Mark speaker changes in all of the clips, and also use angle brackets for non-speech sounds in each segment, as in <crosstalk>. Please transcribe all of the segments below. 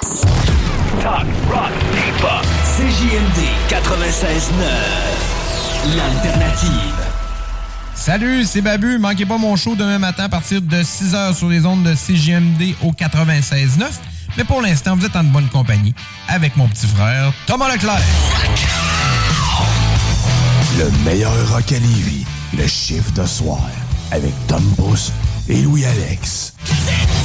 Speaker 1: Talk, rock, hip-hop. CJMD 96.9. L'alternative.
Speaker 2: Salut, c'est Babu. Manquez pas mon show demain matin à partir de 6h sur les ondes de CJMD au 96.9. Mais pour l'instant, vous êtes en bonne compagnie avec mon petit frère Thomas Leclerc.
Speaker 3: Le meilleur rock à Lévis, le chiffre de soir, avec Tom Pousse et Louis-Alex.
Speaker 4: You're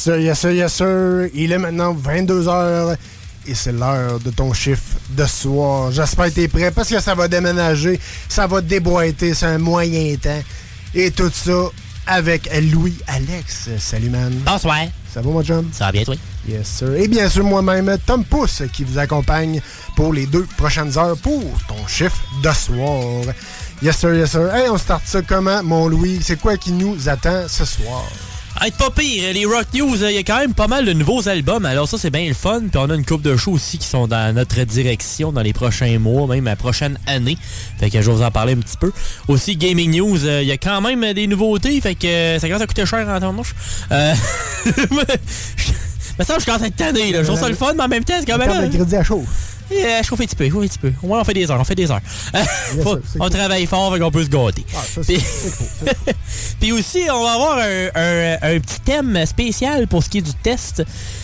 Speaker 5: sir, yes, sir, yes, sir. Il est maintenant 22h et c'est l'heure de ton chiffre de soir. J'espère que t'es prêt parce que ça va déménager, ça va déboîter, c'est un moyen temps. Et tout ça avec Louis-Alex. Salut, man.
Speaker 6: Bonsoir.
Speaker 5: Ça va, mon chum?
Speaker 6: Ça va bien, toi?
Speaker 5: Yes, sir. Et bien sûr, moi-même, Tom Pousse, qui vous accompagne pour les deux prochaines heures pour ton chiffre de soir. Yes, sir, yes, sir. Hey, on start ça comment, mon Louis? C'est quoi qui nous attend ce soir?
Speaker 6: Hey, pas pire, les Rock News, il y a quand même pas mal de nouveaux albums, alors ça c'est bien le fun. Puis on a une coupe de shows aussi qui sont dans notre direction dans les prochains mois, même la prochaine année. Fait que je vais vous en parler un petit peu. Aussi, Gaming News, euh, il y a quand même des nouveautés, fait que euh, ça commence à coûter cher en temps. Euh... <laughs> Mais ça, je commence à être tanné, là. Je trouve ça le fun, mais en même temps, c'est quand même...
Speaker 5: Perdre le crédit à chaud.
Speaker 6: Yeah, je chauffe un petit peu, je chauffe un petit peu. Au moins, on fait des heures, on fait des heures. <laughs> Faut-
Speaker 5: c'est
Speaker 6: on
Speaker 5: cool.
Speaker 6: travaille fort, fait qu'on peut se gâter.
Speaker 5: Ah, ça,
Speaker 6: Puis-
Speaker 5: cool. cool. <laughs>
Speaker 6: Aussi, on va avoir un, un- un petit thème spécial pour ce qui est du test.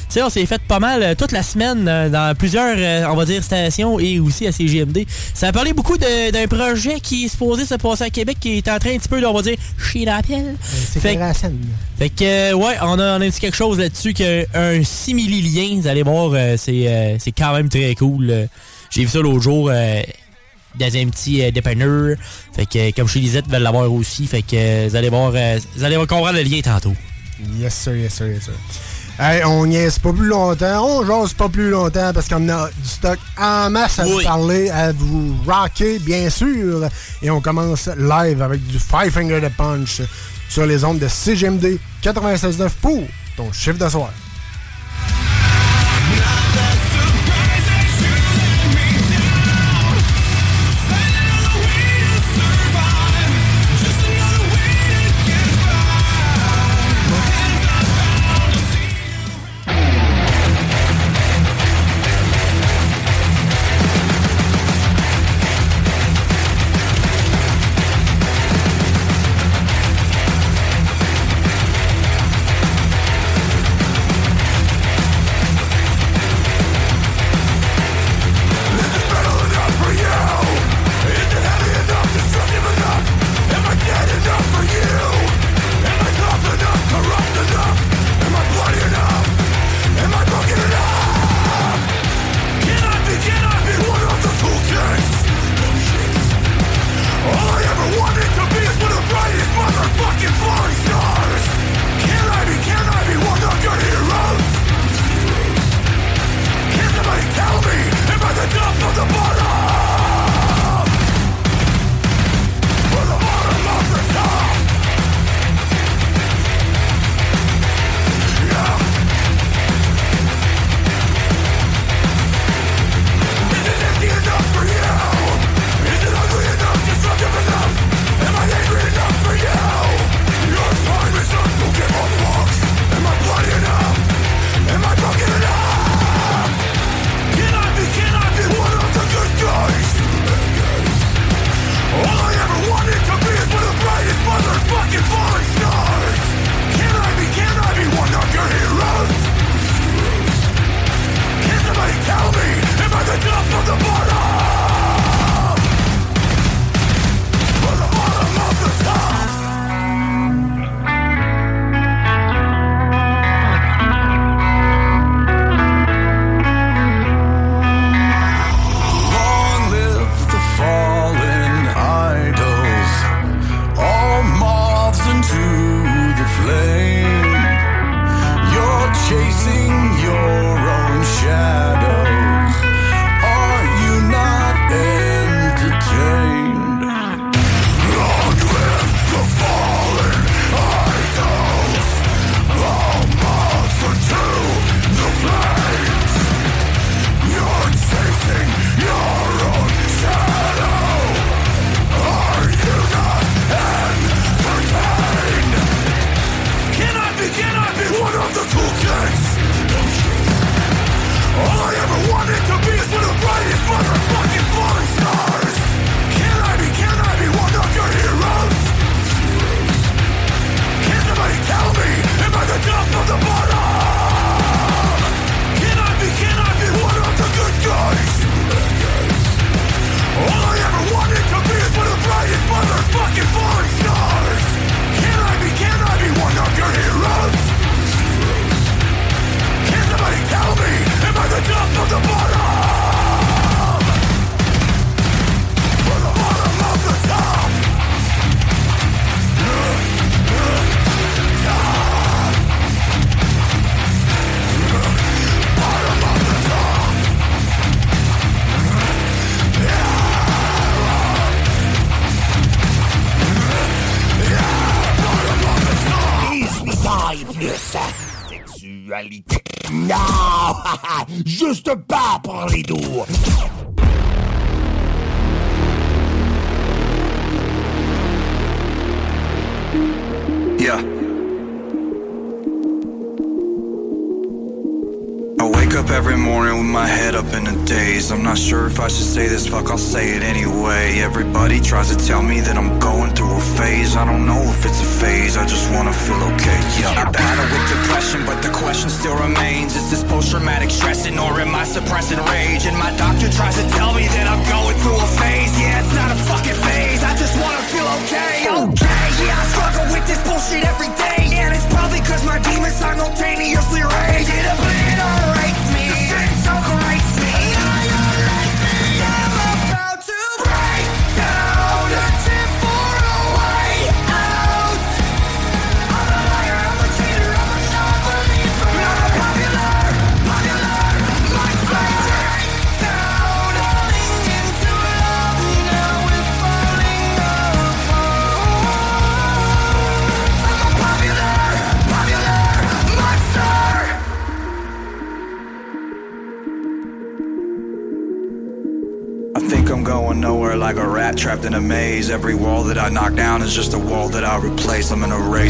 Speaker 6: Sais, on s'est fait pas mal euh, toute la semaine euh, dans plusieurs, euh, on va dire, stations et aussi à CGMD. Ça a parlé beaucoup d'un projet qui est supposé se passer à Québec qui est en train un petit peu, on va dire, chier la pelle.
Speaker 5: C'est
Speaker 6: Fait-
Speaker 5: la scène.
Speaker 6: Fait que, ouais, on a, on a dit quelque chose là-dessus qu'un simili-lien, vous allez voir, c'est quand même très cool. J'ai vu ça l'autre jour dans un petit euh, dépanneur. Fait que, euh, comme chez Lisette, veulent l'avoir aussi. Fait que, euh, vous allez voir, vous allez comprendre le lien tantôt.
Speaker 5: Yes, sir, yes, sir, yes, sir. Hey, on niaise pas plus longtemps, on jase pas plus longtemps parce qu'on a du stock en masse à vous parler, à vous rocker, bien sûr. Et on commence live avec du Five Finger de Punch sur les ondes de CGMD 96.9 pour ton chiffre de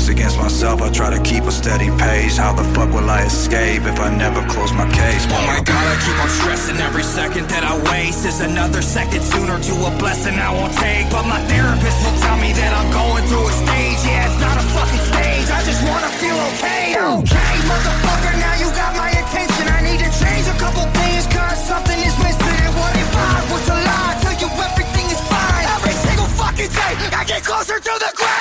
Speaker 7: Race against myself, I try to keep a steady pace. How the fuck will I escape if I never close my case? Oh my god, I keep on stressing every second that I waste. Is another second sooner to a blessing I won't take. But my therapist will tell me that I'm going through a stage. Yeah, it's not a fucking stage. I just wanna feel okay. Okay, motherfucker, now you got my attention. I need to change a couple things, cause something is missing. And what if I was a lie? Tell you everything is fine. Every single fucking day, I get closer to the
Speaker 8: ground.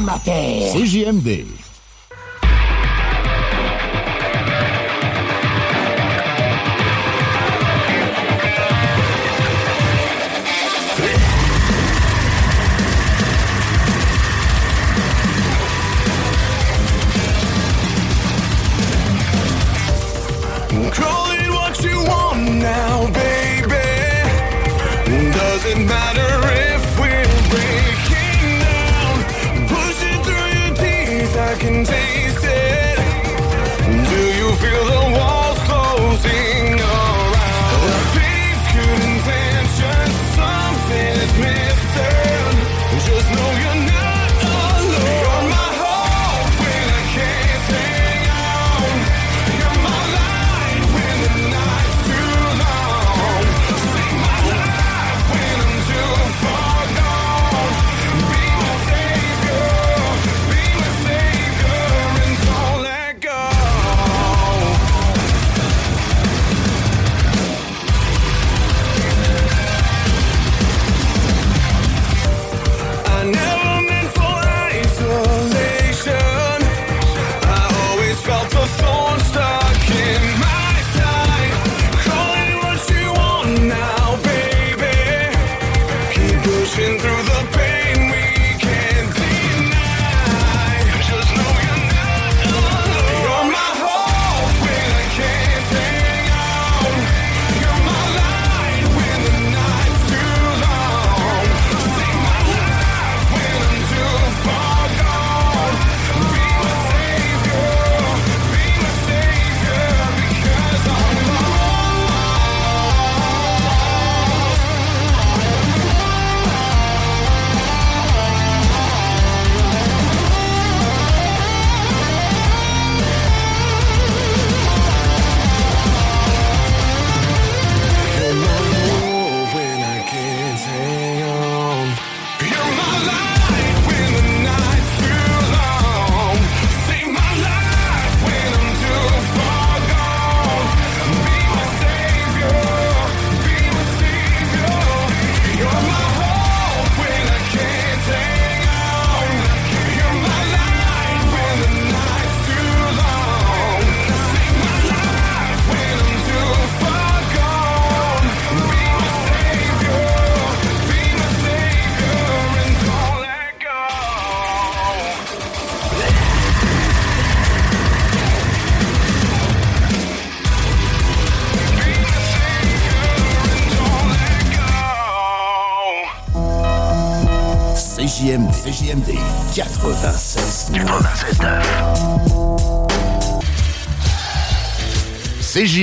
Speaker 8: Mater. CJMD.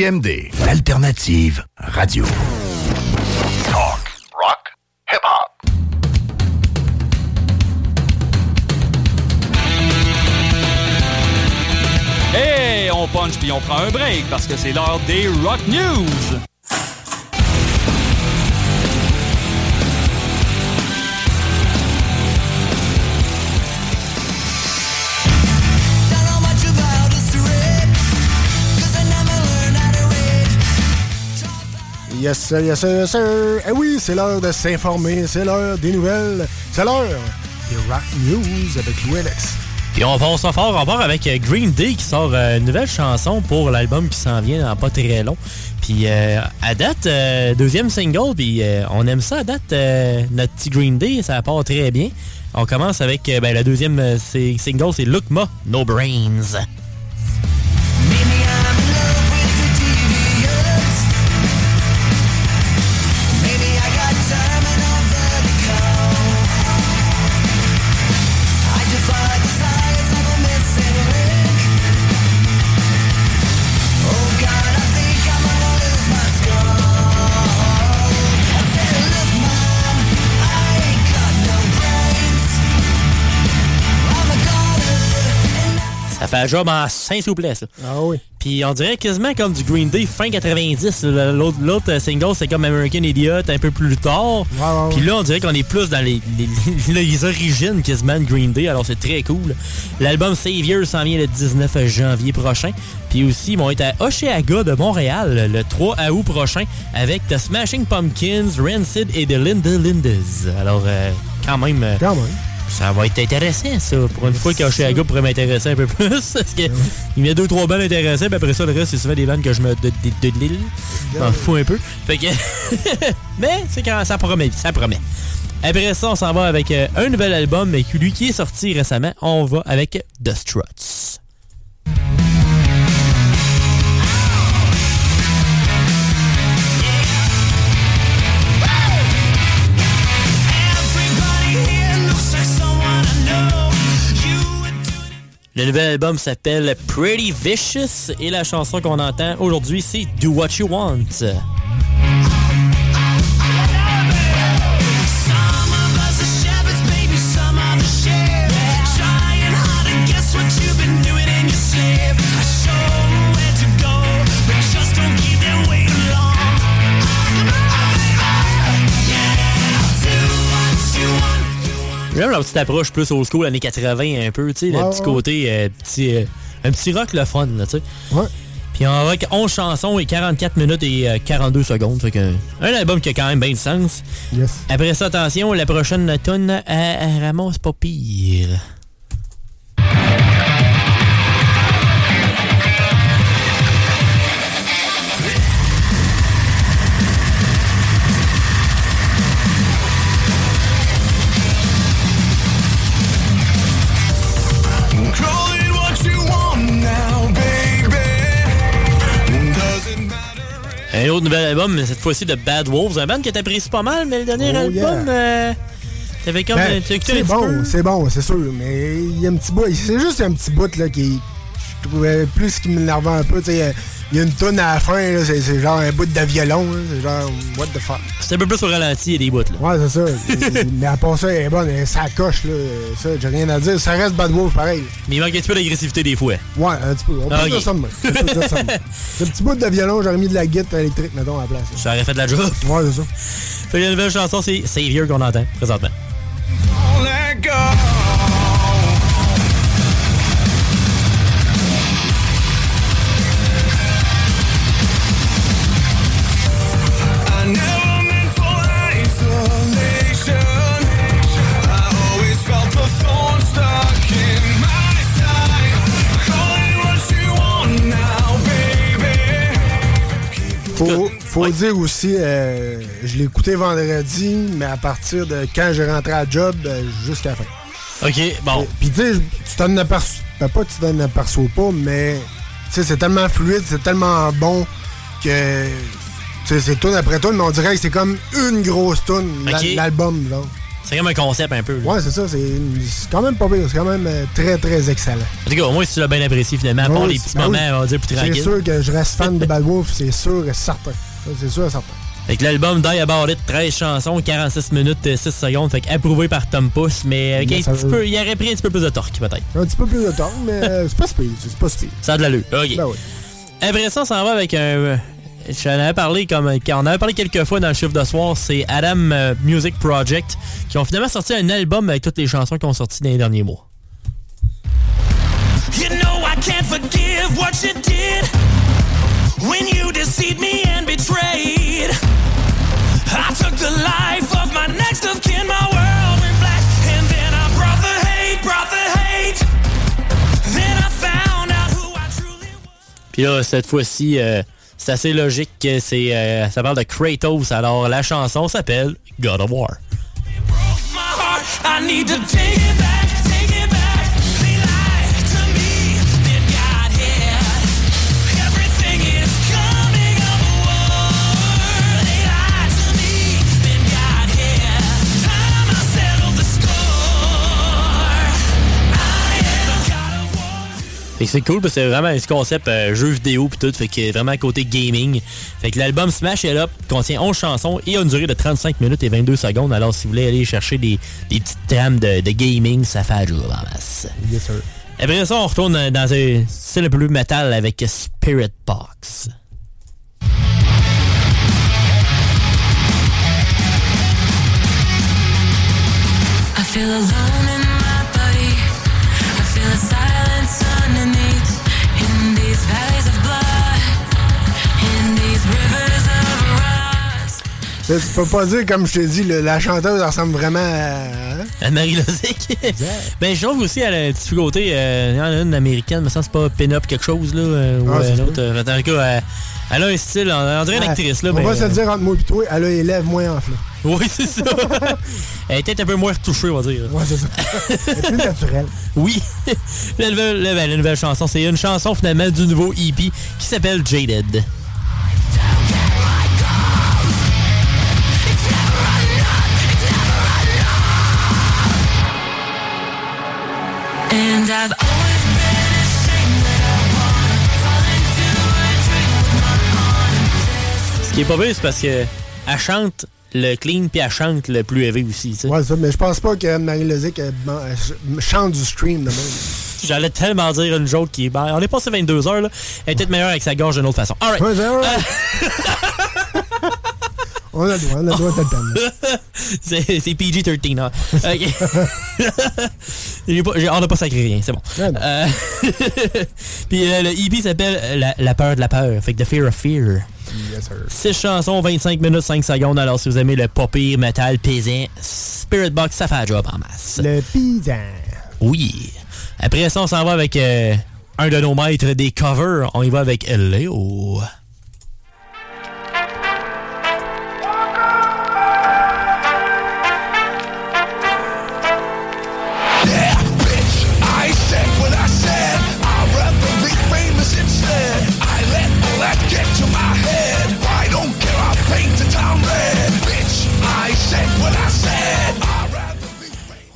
Speaker 3: CJMD, l'alternative radio.
Speaker 9: Talk, rock, hip-hop.
Speaker 10: Hey, on punch puis on prend un break parce que c'est l'heure des Rock News.
Speaker 5: Yes, sir, yes, sir. Eh oui, c'est l'heure de s'informer, c'est l'heure des nouvelles, c'est l'heure des Rock News avec Louis Alex.
Speaker 6: Puis on va ça fort, on part avec euh, Green Day qui sort euh, une nouvelle chanson pour l'album qui s'en vient dans pas très long. Puis euh, à date, deuxième single, puis on aime ça à date, notre petit Green Day, ça part très bien. On commence avec ben, la deuxième single, c'est Look Ma, No Brains. Un job en saint souplesse.
Speaker 5: Ah oui.
Speaker 6: Puis on dirait quasiment comme du Green Day fin 90. là. L'autre l'autre, euh, single, c'est comme American Idiot un peu plus tard. Puis là, on dirait qu'on est plus dans les, les- <laughs> les origines quasiment de Green Day. Alors c'est très cool. L'album Savior s'en vient le 19 janvier prochain. Puis aussi, ils vont être à Oceaga de Montréal le 3 août prochain avec The Smashing Pumpkins, Rancid et The Linda Lindas. Alors, euh, quand même... euh, ça va être intéressant, ça. Pour une fois qu'Oshiaga pourrait m'intéresser un peu plus. <laughs> Parce que il met deux, trois bandes intéressantes, puis après ça, le reste, c'est souvent des bandes que je me. de, de, de l'île. M'en fous un peu. Fait que. <laughs> Mais c'est quand ça promet, ça promet. Après ça, on s'en va avec euh, un nouvel album, mais lui qui est sorti récemment. On va avec The Struts. Le nouvel album s'appelle Pretty Vicious et la chanson qu'on entend aujourd'hui, c'est Do What You Want. J'aime la petite approche plus old school, années 80 un peu, tu sais, le petit
Speaker 5: ouais.
Speaker 6: côté, euh, petit, euh, un petit rock le fun, tu sais.
Speaker 5: Ouais.
Speaker 6: Puis on va avec 11 chansons et 44 minutes et euh, 42 secondes, fait que un album qui a quand même bien de sens.
Speaker 5: Yes.
Speaker 6: Après ça, attention, la prochaine tonne, elle, elle ramasse pas pire. Un autre nouvel album, mais cette fois-ci de Bad Wolves, un band que t'apprécies pas mal, mais le dernier
Speaker 5: Oh,
Speaker 6: album,
Speaker 5: yeah.
Speaker 6: euh, t'avais comme...
Speaker 5: Ben,
Speaker 6: t'as écouté un
Speaker 5: c'est bon, c'est bon, c'est sûr, mais il y a un petit bout, c'est juste un petit bout là qui je plus qui m'énervait un peu, tu sais, il y a une tonne à la fin c'est genre un bout de violon, là, c'est genre what the fuck.
Speaker 6: C'est un peu plus au ralenti, il y a des bouts, là.
Speaker 5: Ouais, c'est ça. <laughs> mais à part ça, elle est bonne, elle- ça coche là, ça, j'ai rien à dire, ça reste Bad Wolf pareil.
Speaker 6: Mais il manque un petit peu d'agressivité des fois.
Speaker 5: Ouais, un petit peu, on peut dire ça de <laughs> petit bout de violon, j'aurais mis de la guitare électrique mettons à la place.
Speaker 6: Ça aurait fait de la job.
Speaker 5: Ouais, c'est ça.
Speaker 6: Fait que la nouvelle chanson, c'est Savior qu'on entend présentement.
Speaker 5: Faut, faut dire aussi, euh, je l'ai écouté vendredi, mais à partir de quand j'ai rentré à job euh, jusqu'à la fin.
Speaker 6: OK, bon.
Speaker 5: Puis tu sais, tu t'en aperçois, ben, pas tu t'en aperçois pas, mais c'est tellement fluide, c'est tellement bon que c'est tune après tune, mais on dirait que c'est comme une grosse
Speaker 6: Ok.
Speaker 5: l'album, là.
Speaker 6: C'est comme un concept un peu. là.
Speaker 5: Ouais, c'est ça. C'est c'est quand même pas pire. C'est quand même euh, très, très excellent.
Speaker 6: En tout cas, au moins, si tu l'as bien apprécié finalement, à part
Speaker 5: Ouais,
Speaker 6: les
Speaker 5: c'est-
Speaker 6: petits
Speaker 5: ben
Speaker 6: moments,
Speaker 5: oui.
Speaker 6: on va dire, plus
Speaker 5: C'est
Speaker 6: tranquilles.
Speaker 5: sûr que je reste fan de Bad Wolf, c'est sûr et certain. C'est sûr et certain.
Speaker 6: Fait que l'album Die About It, 13 chansons, 46 minutes, euh, 6 secondes. Fait que approuvé par Tom Puss, mais avec un petit
Speaker 5: veut-
Speaker 6: peu, il aurait pris un petit peu plus de torque, peut-être.
Speaker 5: Un petit peu plus de temps, mais euh, c'est pas pire. C'est pas pire.
Speaker 6: Ça a de l'allure. OK.
Speaker 5: Ben oui.
Speaker 6: Après ça, on s'en va avec un. J'en avais parlé comme. On avait parlé quelques fois dans le chiffre de soir, c'est Adam euh, Music Project qui ont finalement sorti un album avec toutes les chansons qui ont sorti dans les derniers mois.
Speaker 11: You know I can't forgive what you did when you deceived me and betrayed. I took the life of my next of kin, my world went black, and then I brought the hate, brought the hate. Then I found out who I truly
Speaker 6: Puis là, cette fois-ci, euh, c'est assez logique que c'est. euh, ça parle de Kratos, alors la chanson s'appelle God of War. C'est cool parce que c'est vraiment ce concept euh, jeu vidéo puis tout, fait que vraiment côté gaming. Fait que l'album Smash It Up contient 11 chansons et a une durée de 35 minutes et 22 secondes. Alors si vous voulez aller chercher des, des petites trames de, de gaming, ça fait un jour en masse.
Speaker 5: Yes, sir.
Speaker 6: Après ça, on retourne dans un style plus metal avec Spirit Box.
Speaker 12: I feel alone
Speaker 5: Tu peux pas dire, comme je t'ai dit, le- la chanteuse ressemble vraiment à. hein?
Speaker 6: Anne-Marie Lozic. ben, je trouve aussi, elle a un petit côté. euh, il y en a une américaine, mais ça, c'est pas pin-up quelque chose, là. euh, ou
Speaker 5: Ah, c'est
Speaker 6: euh, l'autre. euh, en tout cas, elle, a un style, on, dirait une
Speaker 5: Ah,
Speaker 6: actrice, là.
Speaker 5: On
Speaker 6: mais,
Speaker 5: va se le dire entre moi et toi, elle a les lèvres moins enflées.
Speaker 6: Oui, c'est ça. <laughs> elle est peut-être un peu moins retouchée, on va dire.
Speaker 5: Ouais, c'est ça. Elle est plus naturelle.
Speaker 6: Oui. <laughs> la, nouvelle, ben, la nouvelle chanson, c'est une chanson finalement du nouveau EP qui s'appelle Jaded.
Speaker 12: And I've always been ashamed that I wanna fall into a dream with my arms.
Speaker 6: Ce qui est pas bien, c'est parce que elle chante le clean puis elle chante le plus élevé aussi.
Speaker 5: Ouais, ça, mais je pense pas que Marie Lozic chante du stream de même.
Speaker 6: J'allais tellement dire une joke qui est. Ben, on est passé 22 heures, là. Elle est peut-être meilleure avec sa gorge d'une autre façon.
Speaker 5: Ouais, c'est vrai. On a le droit, on a le droit de le <laughs>
Speaker 6: c'est c'est PG-13, hein. OK. <laughs> J'ai on n'a pas sacré rien, c'est bon. Euh, <laughs> Puis euh, le EP s'appelle la, la peur de la peur. Fait que The Fear of Fear.
Speaker 5: Yes, sir.
Speaker 6: 6 chansons, 25 minutes, 5 secondes. Alors, si vous aimez le pop metal pesant, Spirit Box, ça fait un job en masse.
Speaker 5: Le pizza.
Speaker 6: Oui. Après ça, on s'en va avec euh, un de nos maîtres des covers. On y va avec Léo.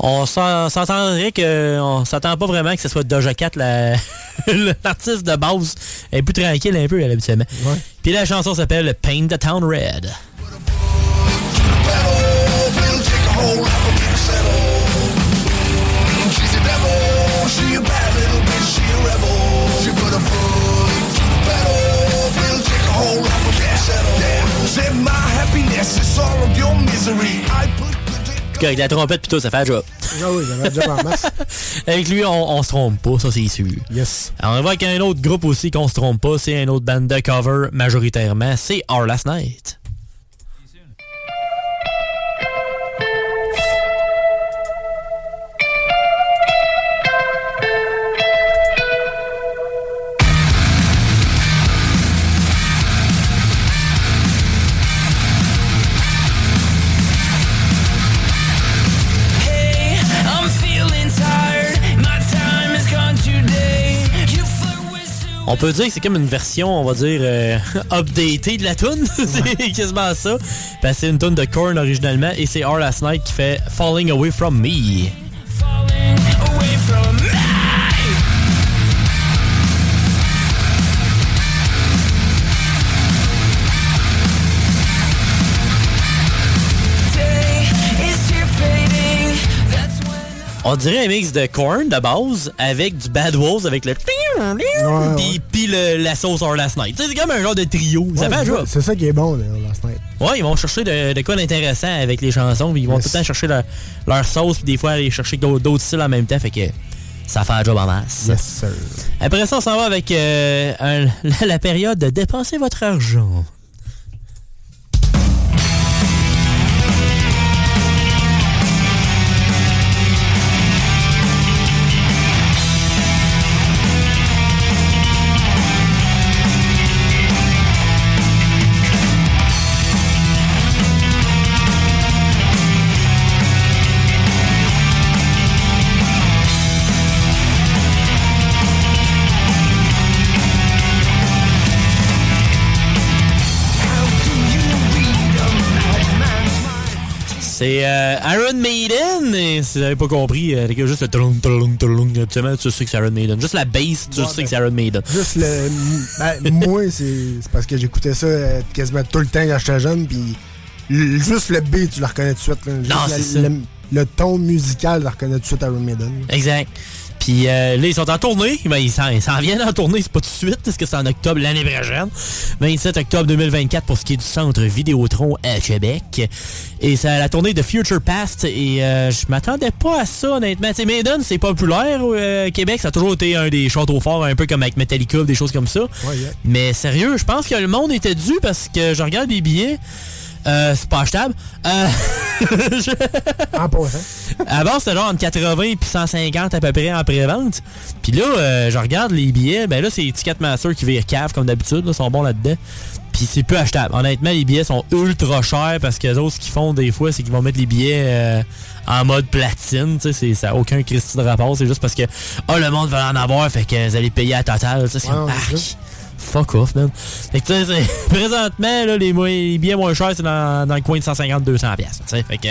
Speaker 6: On s'en- s'entendrait que on s'attend pas vraiment que ce soit Doja Cat la- <laughs> l'artiste de base. Elle est plus tranquille un peu, elle, habituellement. Puis la chanson s'appelle Paint the Town Red. Puis Avec la trompette, plutôt, ça fait job.
Speaker 5: Ah oui, ça job en masse. <laughs>
Speaker 6: Avec lui, on, on se trompe pas, ça c'est sûr.
Speaker 5: Yes.
Speaker 6: Alors, on va avec un autre groupe aussi qu'on se trompe pas, c'est un autre band de cover majoritairement, c'est Our Last Night. On peut dire que c'est comme une version, on va dire, euh, <laughs> updatée de la tune. <laughs> c'est quasiment ça. Que c'est une tune de Korn originalement et c'est Our Last Night qui fait Falling Away From Me. On dirait un mix de Korn de base avec du Bad Wolves avec le puis puis le- la sauce Our Last Night. C'est comme un genre de trio. Ça
Speaker 5: Ouais,
Speaker 6: fait un
Speaker 5: c'est ça- C'est ça qui est bon, là, Last Night.
Speaker 6: Ouais, ils vont chercher de, de quoi d'intéressant avec les chansons, puis ils vont
Speaker 5: Yes.
Speaker 6: tout le temps chercher leur, leur sauce, puis des fois aller chercher d'autres d'autres styles en même temps, fait que ça fait un job en masse.
Speaker 5: Yes, sir.
Speaker 6: Après ça, on s'en va avec euh, un- <laughs> la, la période de dépenser votre argent. C'est euh, Iron Maiden, et si vous n'avez pas compris, euh, les gars, juste le trlung, trlung, habituellement, tu sais que c'est Iron Maiden. Juste la bass, tu sais que c'est Iron Maiden.
Speaker 5: Juste le. ben, moi, c'est parce que j'écoutais ça euh, quasiment tout le temps quand j'étais jeune, puis juste le B, tu le reconnais tout de suite. là. Juste
Speaker 6: Non,
Speaker 5: la-
Speaker 6: c'est ça.
Speaker 5: le, le ton musical, tu le reconnais tout de suite Iron Maiden.
Speaker 6: Exact. Puis euh, là, ils sont en tournée. Ben, ils s'en viennent en tournée, c'est pas tout de suite, parce que c'est en octobre l'année prochaine. 27 octobre 2024 pour ce qui est du centre Vidéotron à Québec. Et c'est la tournée de Future Past. Et euh, je m'attendais pas à ça, honnêtement. Tu sais, Maiden, c'est populaire au euh, Québec. Ça a toujours été un des châteaux forts, un peu comme avec Metallica, des choses comme ça.
Speaker 5: Ouais, yeah.
Speaker 6: Mais sérieux, je pense que le monde était dû parce que je regarde les billets. Euh, c'est pas achetable. Euh, <laughs>
Speaker 5: En passant.
Speaker 6: avant, c'était genre entre 80 et 150 à peu près en pré-vente. Puis là, euh, je regarde les billets. Ben là, c'est Ticketmaster qui vire cave comme d'habitude. là, Ils sont bons là-dedans. Puis c'est peu achetable. Honnêtement, les billets sont ultra chers parce que les autres, ce qu'ils font des fois, c'est qu'ils vont mettre les billets euh, en mode platine. C'est- ça n'a aucun Christy de rapport. C'est juste parce que, oh, le monde va en avoir, fait que vous allez payer à total. C'est arc. Fuck off, man. Fait que, tu sais, c'est- <laughs> présentement, les, les moins chers, c'est dans, le coin de 150-200$. piastres, tu sais. Fait que,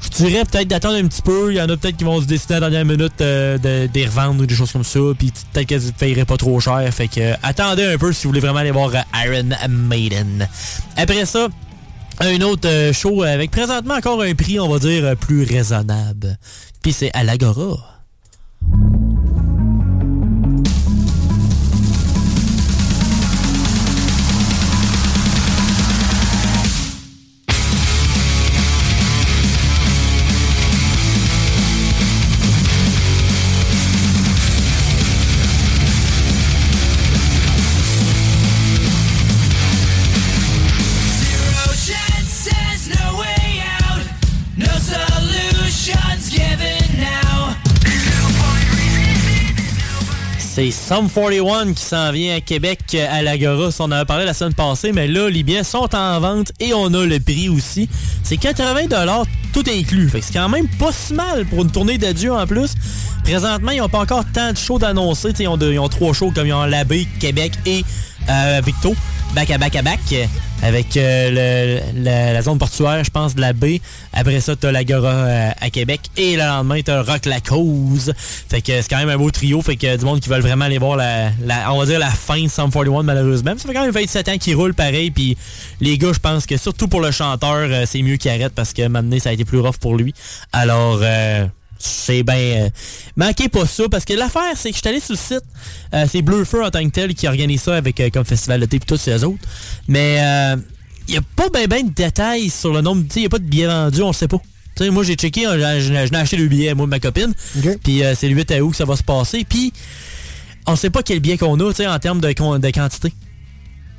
Speaker 6: je dirais peut-être d'attendre un petit peu. Il y en a peut-être qui vont se décider à la dernière minute euh, de, de les revendre ou des choses comme ça. Puis peut-être qu'elles ne payeraient pas trop cher. Fait que, attendez un peu si vous voulez vraiment aller voir euh, Iron Maiden. Après ça, un autre euh, show avec présentement encore un prix, on va dire, plus raisonnable. Puis c'est à l'Agora. C'est Sum 41 qui s'en vient à Québec euh, à l'Agora. On en a parlé la semaine passée, mais là, les billets sont en vente et on a le prix aussi. C'est 80 tout inclus. C'est quand même pas si mal pour une tournée d'adieu en plus. Présentement, ils n'ont pas encore tant de shows d'annoncer. Ils ont, trois shows comme ils ont Labbé, Québec et euh, Victo. Back à back à back. Avec euh, le- la, zone portuaire, je pense, de la baie. Après ça, t'as l'Agora euh, à Québec. Et le lendemain, t'as Rock la cause. Fait que c'est quand même un beau trio. Fait que du monde qui veulent vraiment aller voir la, on va dire la fin de Sum 41 malheureusement. Ça fait quand même 27 ans qu'il roule pareil. Puis les gars, je pense que surtout pour le chanteur, euh, c'est mieux qu'il arrête parce que maintenant, ça a été plus rough pour lui. Alors, euh, c'est bien... euh, manquez pas ça, parce que l'affaire, c'est que je suis allé sur le site. euh, c'est Bleu Feu en tant que tel qui organise ça avec euh, comme Festival de thé et tous ces autres. Mais il n'y a pas bien ben de détails sur le nombre... Il n'y a pas de billets vendus, on le sait pas. Tu sais, moi, j'ai checké, hein, j'ai- j'ai j'ai acheté deux billets, moi et ma copine. Puis c'est le 8 août que ça va se passer. Puis on sait pas quel billet qu'on a, tu sais, en termes de quantité.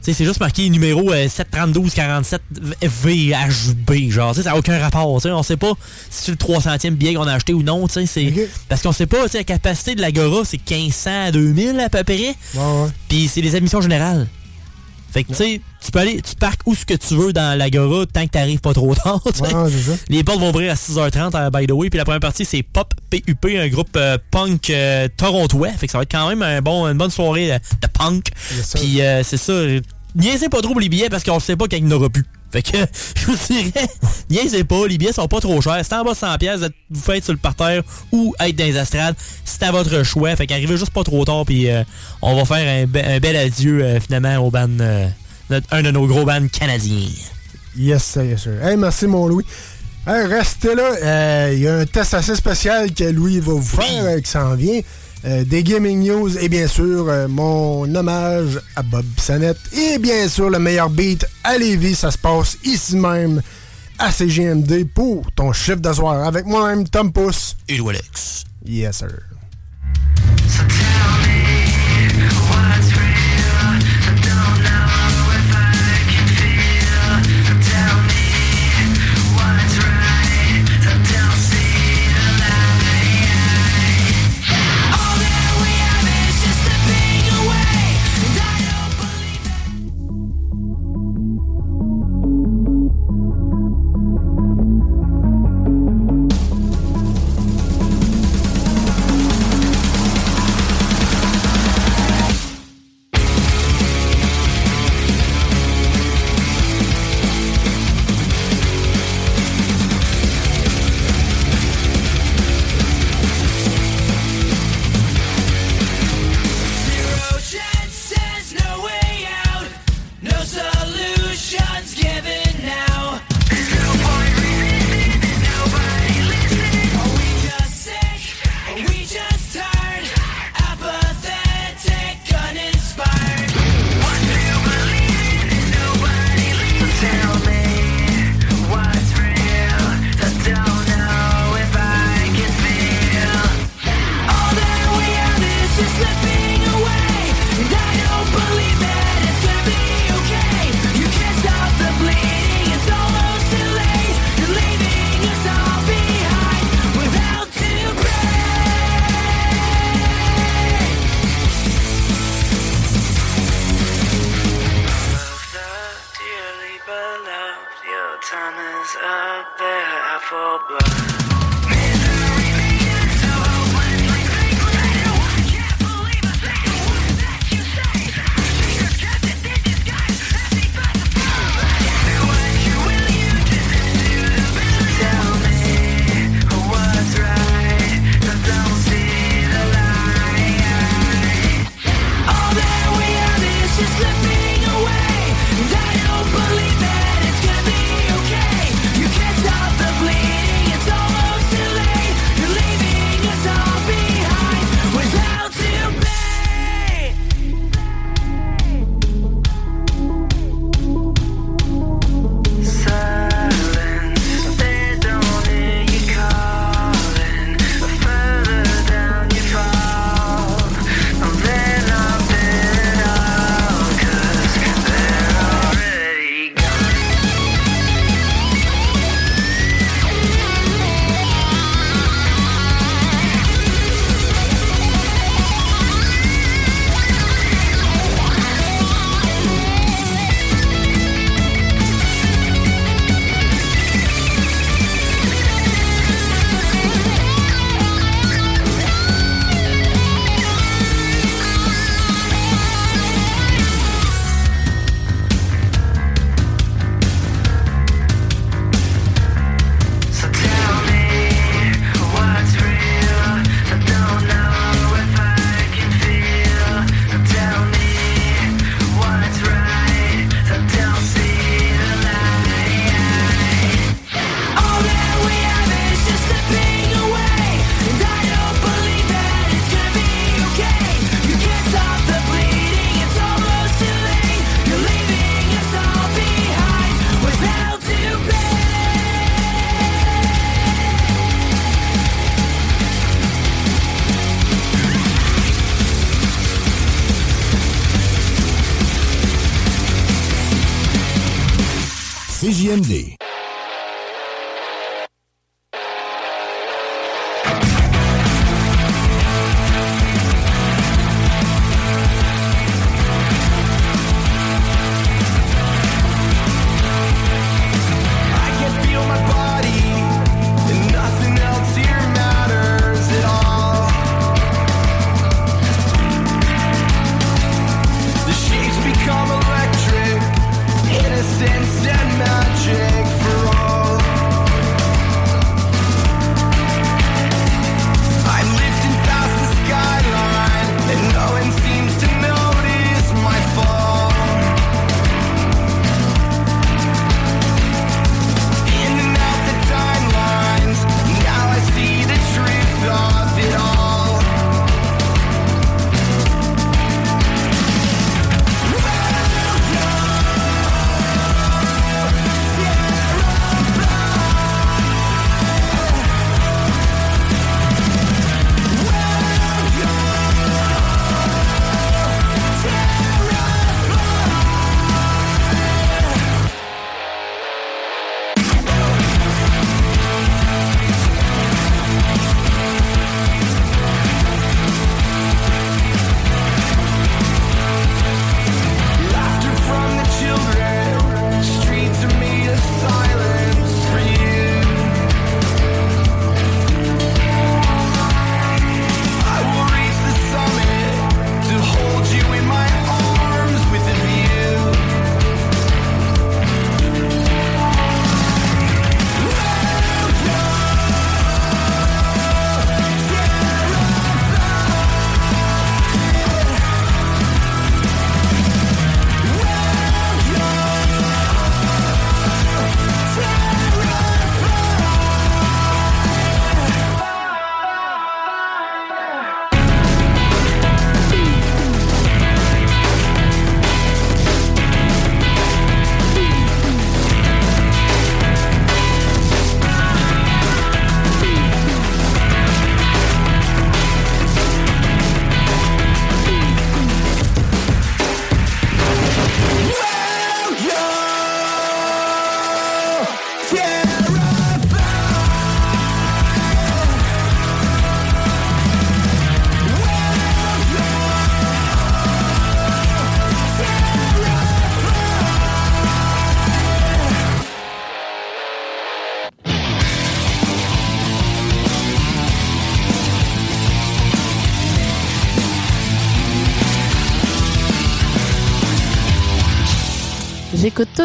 Speaker 6: C'est juste marqué numéro euh, 732-47 VHB, genre, tu sais, ça n'a aucun rapport, tu sais, on sait pas si c'est le 300e billet qu'on a acheté ou non, tu sais, c'est... Parce qu'on sait pas, tu sais, la capacité de l'Agora, c'est 1500 à 2000 à peu près, puis c'est les admissions générales. Fait que, tu sais, tu peux aller, tu parques où ce que tu veux dans l'Agora tant que t'arrives pas trop tard.
Speaker 9: Ouais.
Speaker 6: Les portes vont ouvrir à 6h30, euh, by the way. Puis la première partie, c'est Pop PUP, un groupe euh, punk euh, torontois. Fait que ça va être quand même un bon, une bonne soirée euh, de punk. Puis c'est ça. Niaisez pas trop pour les billets parce qu'on sait pas quand il n'y en aura plus. Fait que <laughs> je vous dirais, niaisez pas, les billets sont pas trop chers. C'est en bas de 100$, pièces, vous faites sur le parterre ou être dans les astrales. C'est à votre choix. Fait qu'arrivez juste pas trop tard. Puis on va faire un, be- un bel adieu finalement au euh, notre- un de nos gros bands canadiens.
Speaker 9: Yes, sir, yes, sir. Hey, merci, mon Louis. Hey, restez là. Euh, Il y a un test assez spécial que Louis va vous faire euh, qui s'en vient. Euh, des Gaming News et bien sûr euh, mon hommage à Bob Bissonnette et bien sûr le meilleur beat à Lévis. Ça se passe ici même à CGMD pour ton chiffre de soir avec moi-même Tom Pousse
Speaker 6: et Alex.
Speaker 9: Yes, sir.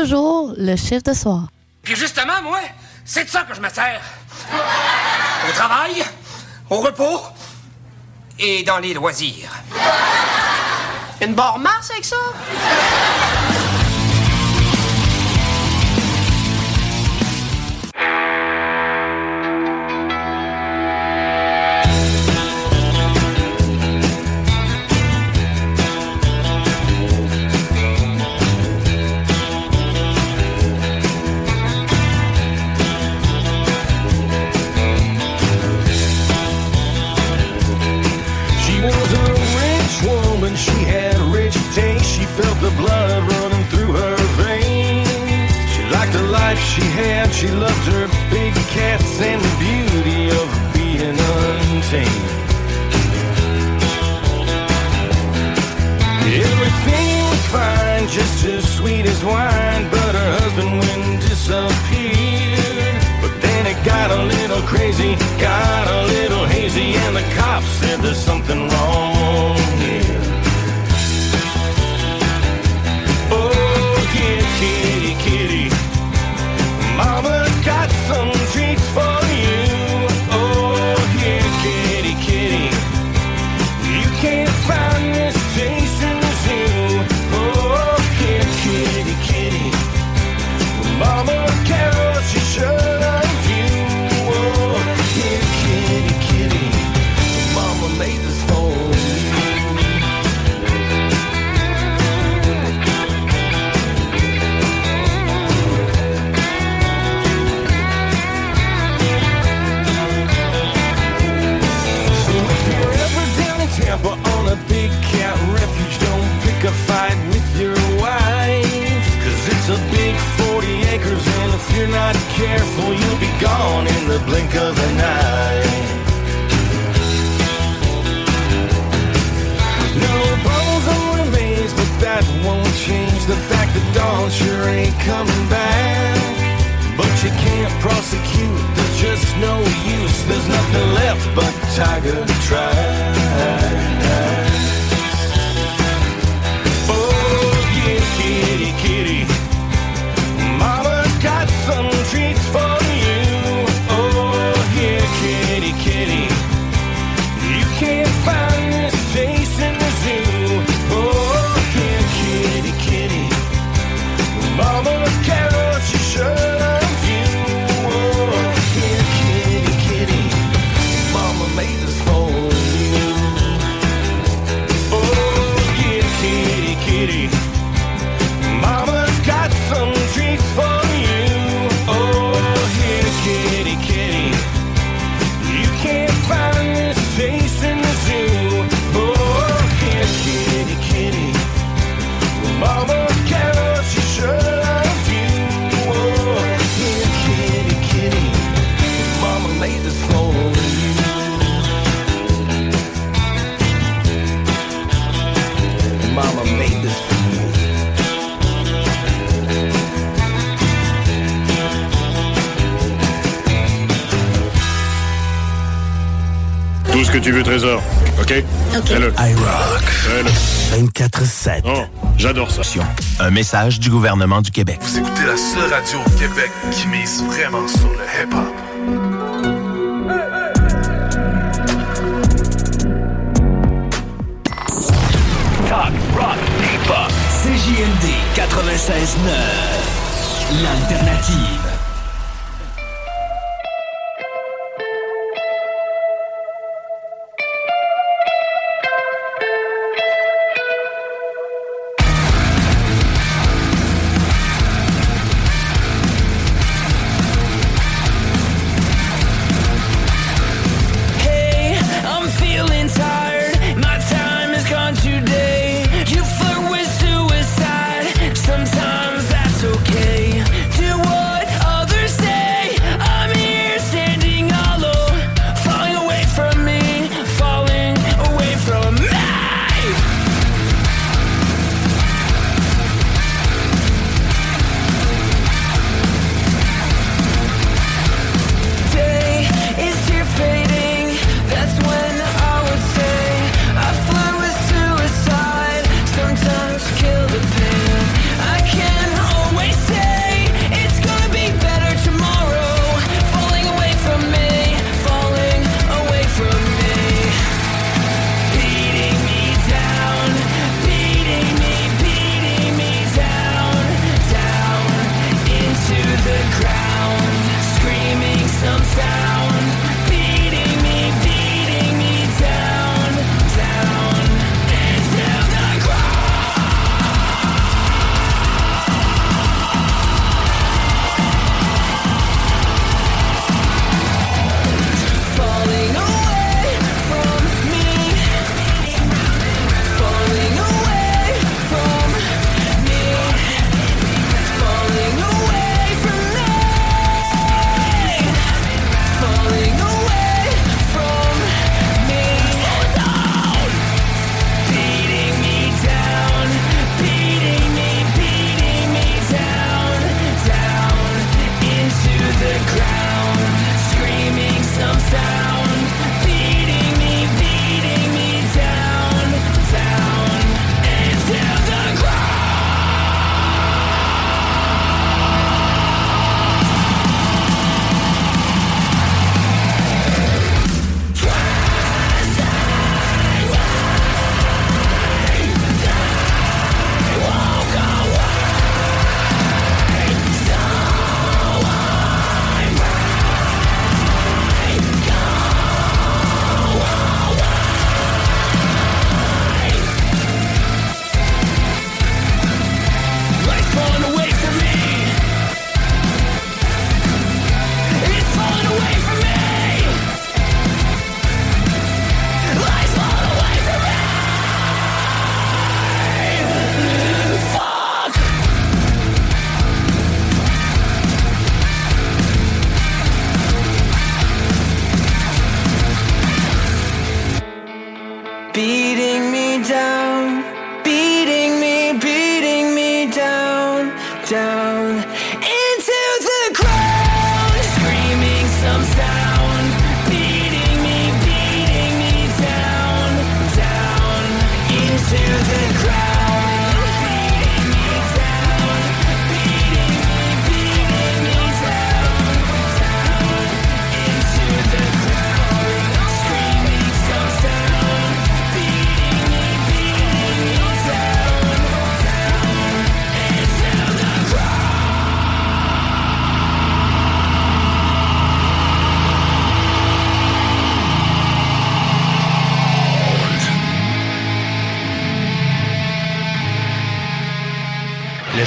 Speaker 13: Toujours le chiffre de soir.
Speaker 14: Puis justement, moi, c'est de ça que je me sers. Au travail, au repos et dans les loisirs. Une barre Mars avec ça?
Speaker 8: She loved her big cats and the beauty of being untamed. Everything was fine, just as sweet as wine, but her husband went disappeared. But then it got a little crazy, got a little hazy, and the cops said there's something wrong you're not careful, you'll be gone in the blink of an eye. No or remains, but that won't change the fact that Dawn sure ain't coming back. But you can't prosecute, there's just no use. There's nothing left but Tiger to try.
Speaker 15: Tu veux, Trésor. OK? Fais-le.
Speaker 16: iRock.
Speaker 15: Fais-le.
Speaker 16: 24-7.
Speaker 15: Oh, j'adore ça.
Speaker 16: Un message du gouvernement du Québec.
Speaker 17: Vous écoutez la seule radio au Québec qui mise vraiment sur le hip-hop.
Speaker 9: Talk, rock, hip-hop. CJMD 96.9. L'alternative.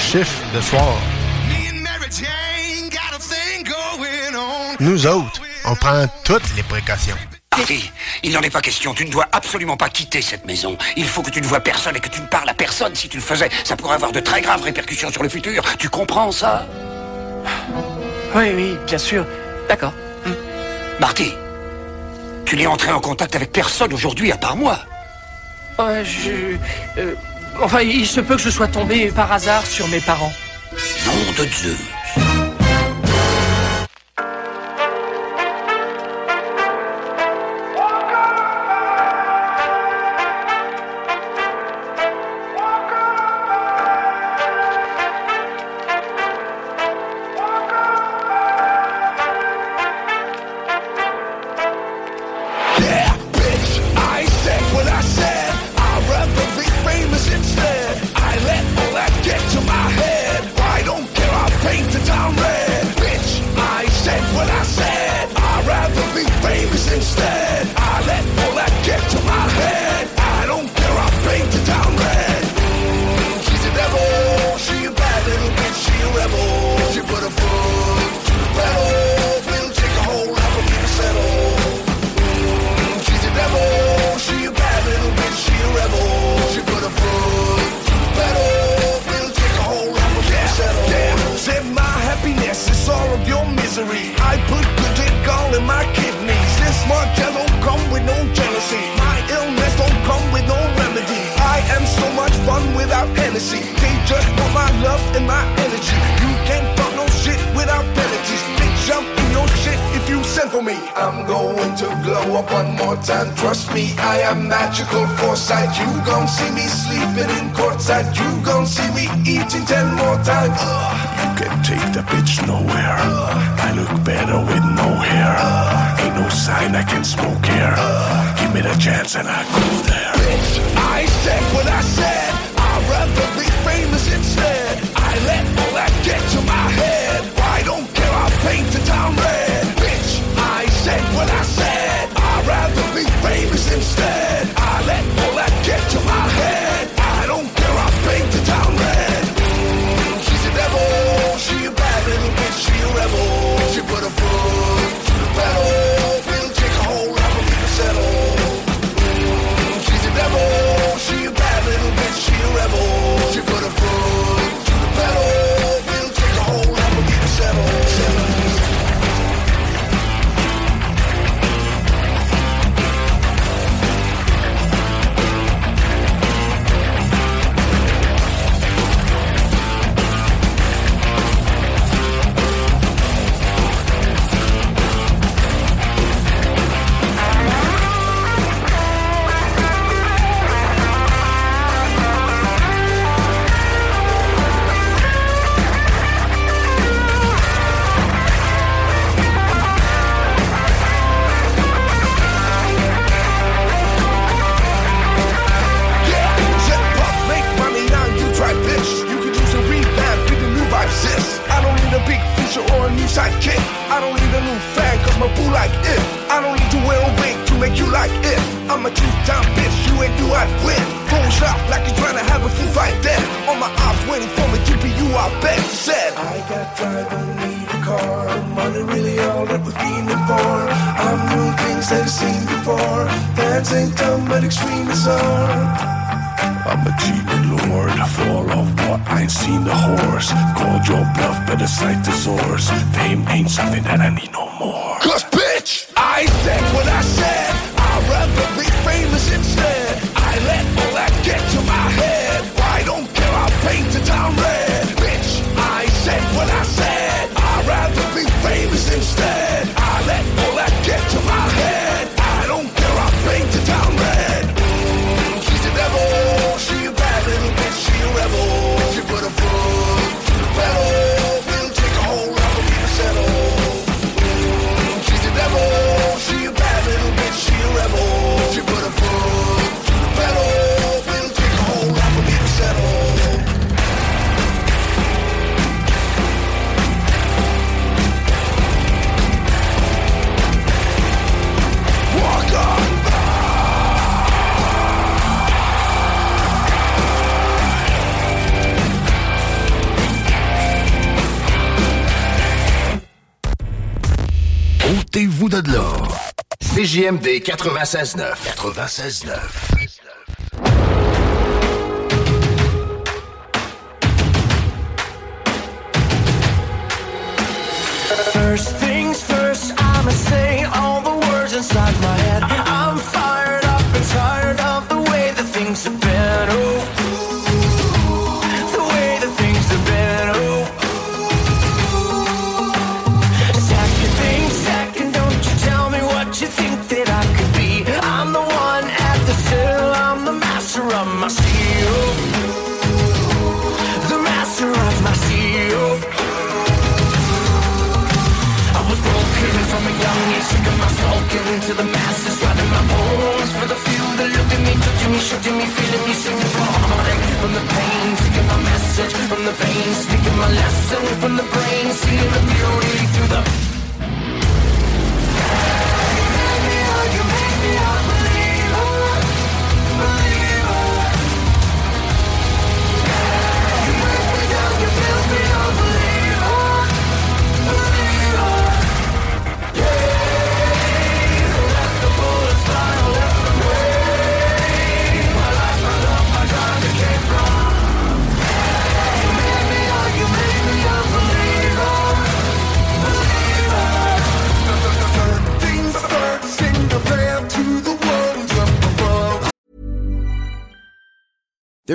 Speaker 5: chiffre le soir. Nous autres, on prend toutes les précautions.
Speaker 14: Harry, il n'en est pas question. Tu ne dois absolument pas quitter cette maison. Il faut que tu ne vois personne et que tu ne parles à personne. Si tu le faisais, ça pourrait avoir de très graves répercussions sur le futur. Tu comprends ça?
Speaker 18: Oui, oui, bien sûr. D'accord. Hmm.
Speaker 14: Marty, tu n'es entré en contact avec personne aujourd'hui à part moi.
Speaker 18: Euh, je... Euh, Enfin, il se peut que je sois tombé par hasard sur mes parents.
Speaker 14: Nom de
Speaker 19: Dieu am an extremist. I'm a demon lord, fall of what I ain't seen the horse. Called your bluff, better cite the source. Fame ain't something that I need no more.
Speaker 3: Cause bitch, I
Speaker 19: said what I said. I'd rather be famous instead. I let all that get to my head. I don't care, I paint painted down red. Bitch, I said what I said. I'd rather be famous instead.
Speaker 9: Fous de l'or. CJMD 96.9. 96.9.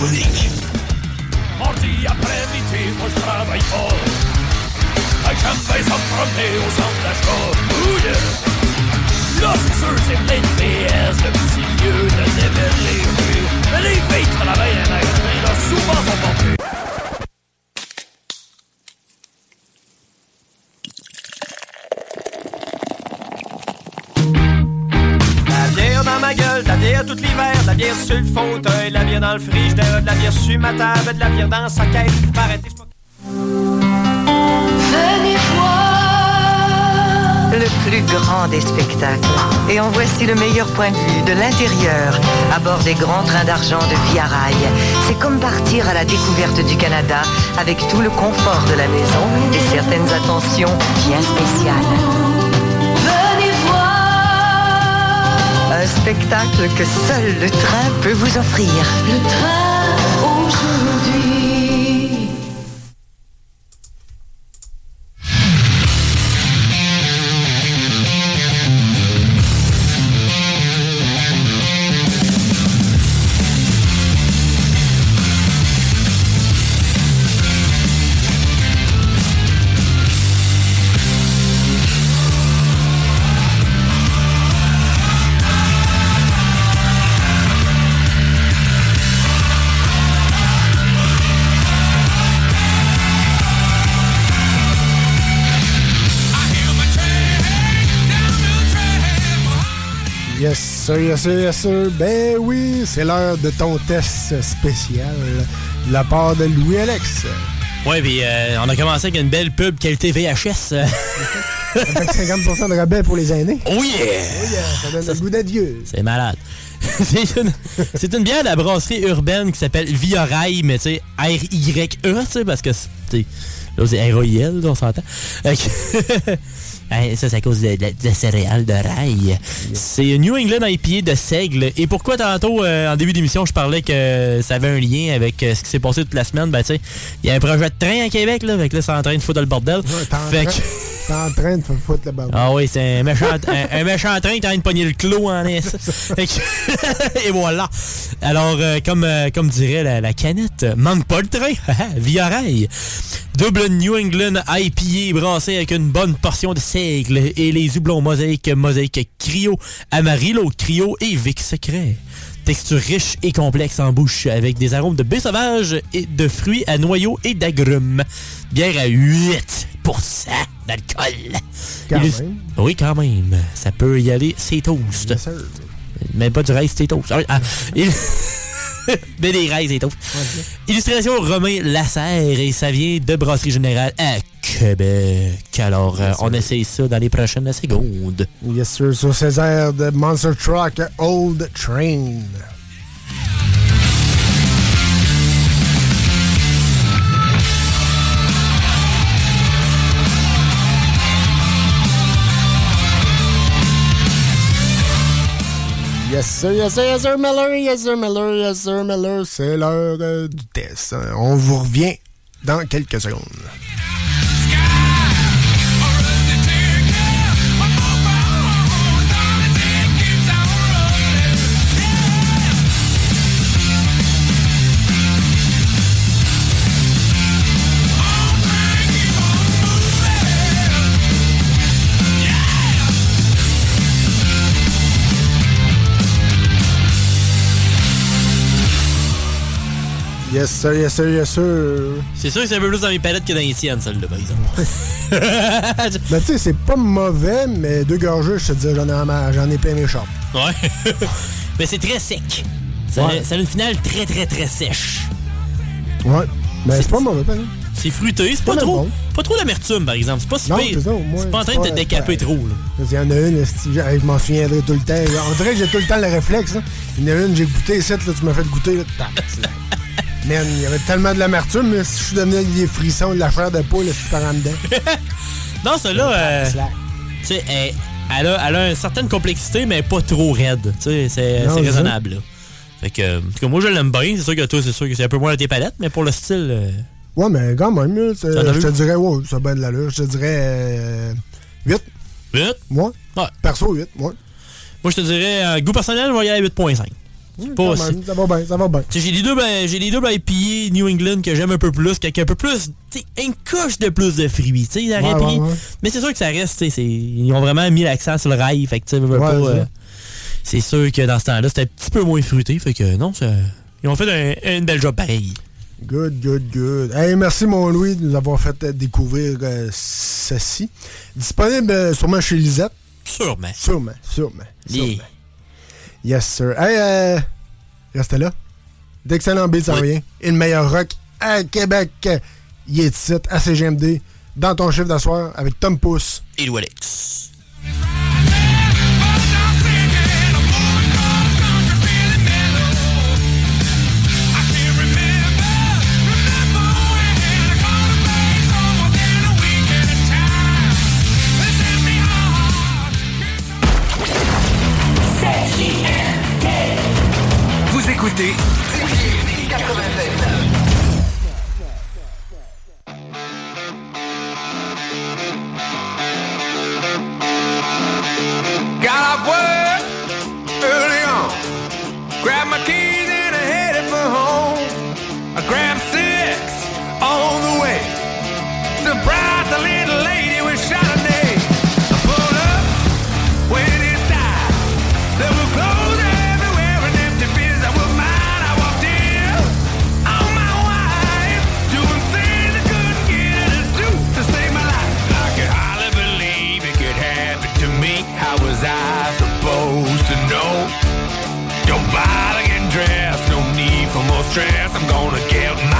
Speaker 20: radiophonique.
Speaker 18: Mardi après-midi, moi je travaille fort. Avec jamais promener au centre d'achat. Ouh yeah! De PS, petits lieux, de. Mais les à la sont.
Speaker 11: Tout l'hiver, de la bière sur le fauteuil, de la bière dans le frigidaire, de la bière sur ma table, de la bière dans sa caisse. Arrêtez,
Speaker 21: Venez voir le plus grand des spectacles. Et en voici le meilleur point de vue de l'intérieur, à bord des grands trains d'argent de Via Rail. C'est comme partir à la découverte du Canada avec tout le confort de la maison et certaines attentions bien spéciales. Spectacle que seul le train peut vous offrir. Le train
Speaker 5: Yes, sir, yes, sir, yes, sir. Ben oui, c'est l'heure de ton test spécial de la part de Louis-Alex.
Speaker 6: Ouais, puis euh, on a commencé avec une belle pub qualité VHS.
Speaker 5: Avec 50% de rabais pour les aînés.
Speaker 6: Oh yeah!
Speaker 5: Oh yeah, ça donne le goût d'adieu.
Speaker 6: C'est malade. <laughs> c'est une, une bière de la brasserie urbaine qui s'appelle Via Rail, mais tu sais, R-Y-E, tu sais, parce que, c'est- là, c'est R-O-I-L, on s'entend. <laughs> Hey, ça, c'est à cause de, de, de céréales de rail. C'est New England IPA de seigle. Et pourquoi tantôt, euh, en début d'émission, je parlais que ça avait un lien avec euh, ce qui s'est passé toute la semaine? Ben, tu sais, il y a un projet de train à Québec, là, fait que là, c'est en train de foutre le bordel. Fait que... <laughs>
Speaker 5: t'es en train de faire foutre le bordel.
Speaker 6: Ah oui, c'est un méchant, un, un méchant train qui est en train de pogner le clos en est. <laughs> <laughs> Et voilà. Alors, euh, comme, euh, comme dirait la, la canette, manque pas le train. <laughs> Via rail. Double New England IPA brassé avec une bonne portion de seigle et les houblons mosaïque, mosaïque Cryo, Amarillo Cryo et Vic Secret. Texture riche et complexe en bouche avec des arômes de baie sauvage et de fruits à noyaux et d'agrumes. Bière à 8 d'alcool.
Speaker 5: Quand
Speaker 6: Illus-
Speaker 5: même.
Speaker 6: Oui, quand même. Ça peut y aller, c'est toast. Mais pas du rice, c'est toast. Ah, ah, il- <laughs> <laughs> Mais des c'est toast. Illustration Romain Lasserre et ça vient de Brasserie Générale à Québec. Alors, euh, on essaye ça dans les prochaines secondes.
Speaker 5: Yes, sir, sur Césaire de Monster Truck Old Train. Yes, sir, yes, sir, yes, sir, Miller, yes, sir, Miller, yes, sir, Miller. C'est l'heure euh, du test. On vous revient dans quelques secondes. Yes, sir, yes, sir, yes, sir.
Speaker 6: C'est sûr que c'est un peu plus dans mes palettes que dans les tiennes, celle-là, par exemple. <laughs>
Speaker 5: Ben, tu sais, c'est pas mauvais, mais deux gorgées, je te dis, j'en ai, j'en ai plein mes shorts.
Speaker 6: Ouais. <laughs> Mais c'est très sec. Ça,
Speaker 5: Ouais.
Speaker 6: a, ça a une finale très, très, très sèche.
Speaker 5: Ouais. Mais c'est pas mauvais, par exemple.
Speaker 6: C'est fruité, c'est pas
Speaker 5: Pas
Speaker 6: trop.
Speaker 5: bon.
Speaker 6: Pas trop d'amertume, par exemple. C'est pas si pire.
Speaker 5: c'est
Speaker 6: pas en train de te
Speaker 5: pas-
Speaker 6: décaper trop, là.
Speaker 5: Il y en a une, je m'en souviendrai tout le temps. On dirait que j'ai tout le temps le réflexe. là. Il y en a une, j'ai goûté ici, là, tu m'as fait goûter. Là. <laughs> Man, il y avait tellement de l'amertume, mais si je suis devenu des frissons, de la chair de poule, je suis par en dedans. <laughs>
Speaker 6: Non, celle-là, euh, tu sais, elle, elle a, elle a une certaine complexité, mais pas trop raide. Tu sais, c'est raisonnable, là. Fait que, en tout cas, moi, je l'aime bien. C'est sûr que toi, c'est sûr que c'est un peu moins à tes palettes, mais pour le style, euh,
Speaker 5: Ouais, mais quand même,
Speaker 6: Ça
Speaker 5: je te dirais, ouais, ça a bien de l'allure. Je te dirais euh, 8.
Speaker 6: 8?
Speaker 5: Moi?
Speaker 6: Ouais.
Speaker 5: Perso, 8, ouais.
Speaker 6: moi, je te dirais, euh, goût personnel, je vais y aller à 8.5. C'est pas aussi-
Speaker 5: même, ça va bien, ça va bien.
Speaker 6: J'ai les doubles, euh, j'ai doubles IPA New England que j'aime un peu plus, avec un peu plus, tu une couche de plus de fruits, tu sais,
Speaker 5: Ouais, ouais, ouais.
Speaker 6: Mais c'est sûr que ça reste, tu sais, ils ont vraiment mis l'accent sur le rail, fait que tu sais, euh, c'est sûr que dans ce temps-là, c'était un petit peu moins fruité, fait que non, ça, ils ont fait un, une belle job pareil.
Speaker 5: Good, good, good. Hey, merci, mon Louis, de nous avoir fait euh, découvrir euh, ceci. Disponible euh, sûrement chez Lisette?
Speaker 6: Sûrement.
Speaker 5: Sûrement, sûrement.
Speaker 6: Yeah.
Speaker 5: sûrement. Yes, sir. Hey, euh, restez là. D'excellents beats en vient. Et le meilleur rock à Québec. Il est à CGMD, dans ton chiffre d'asseoir, avec Tom Pousse.
Speaker 6: Et
Speaker 18: l'été. Got off work early on. Grab my keys. stress, I'm gonna get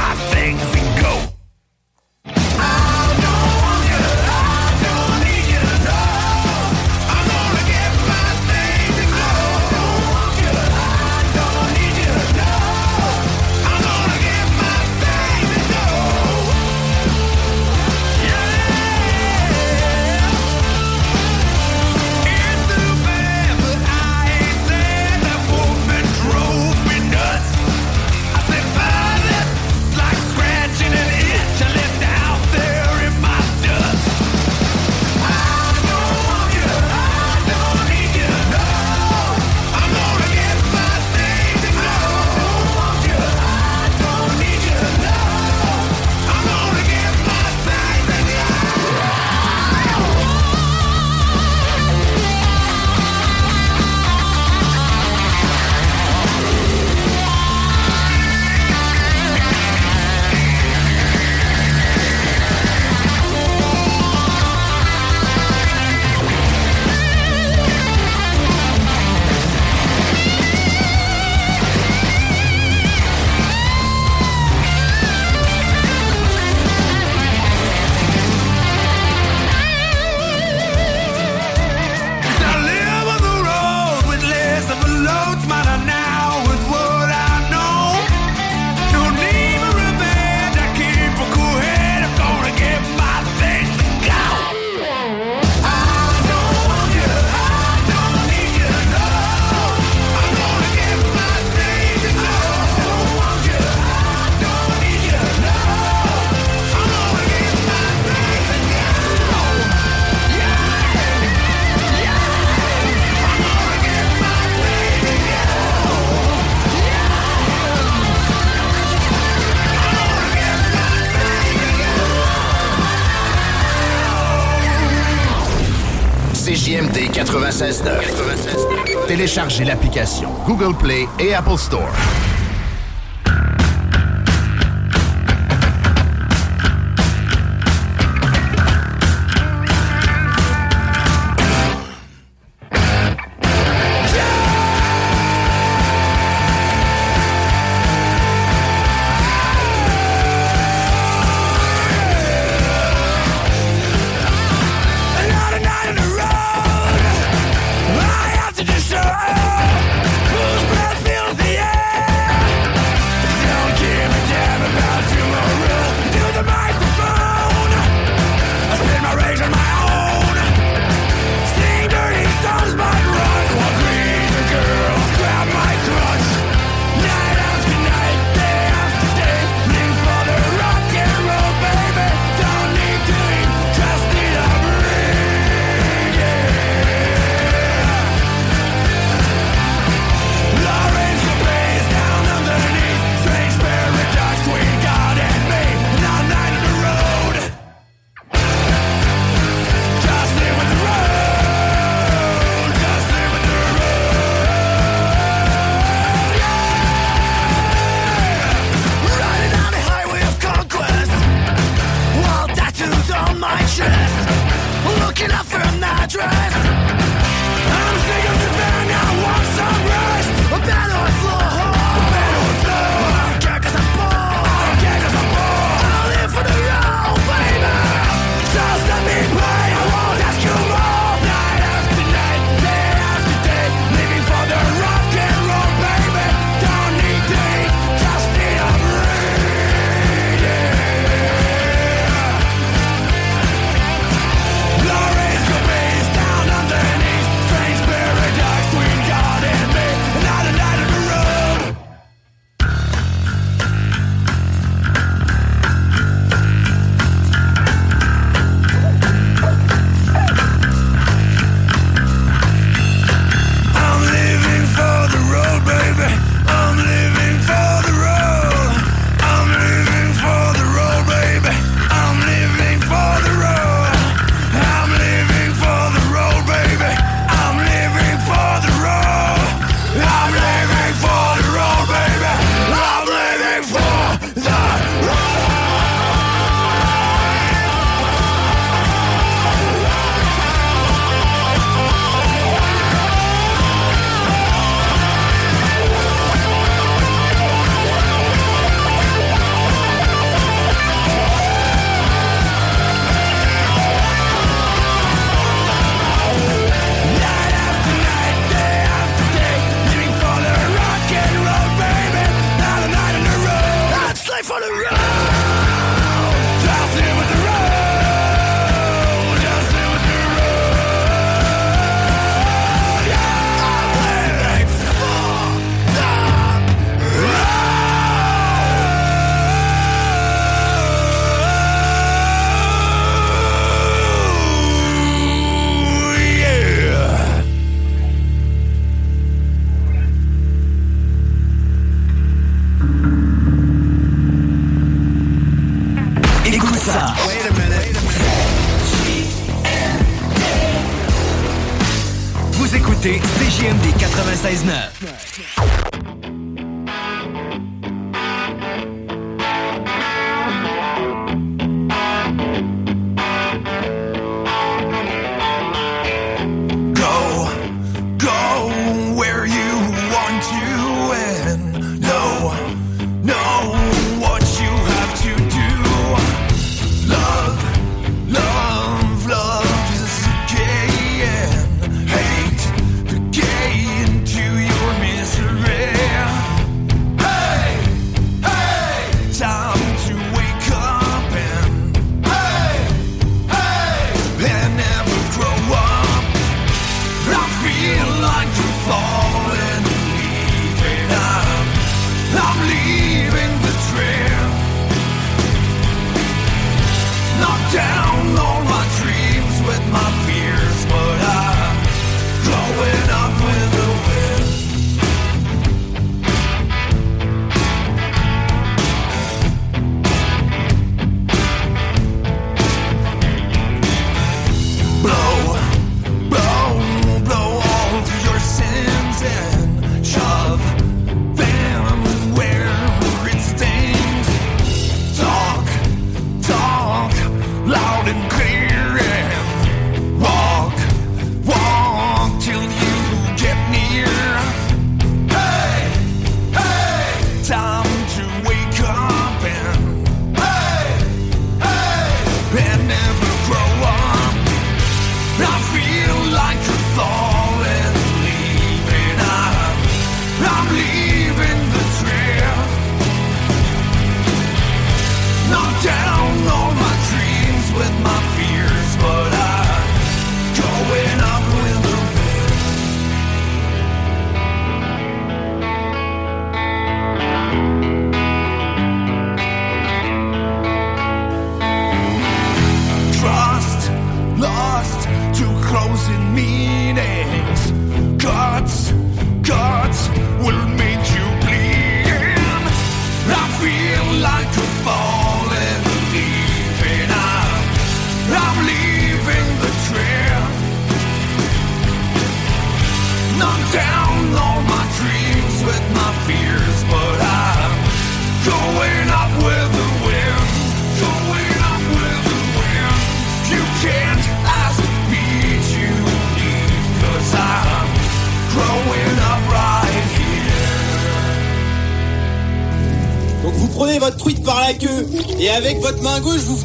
Speaker 3: Téléchargez l'application Google Play et Apple Store.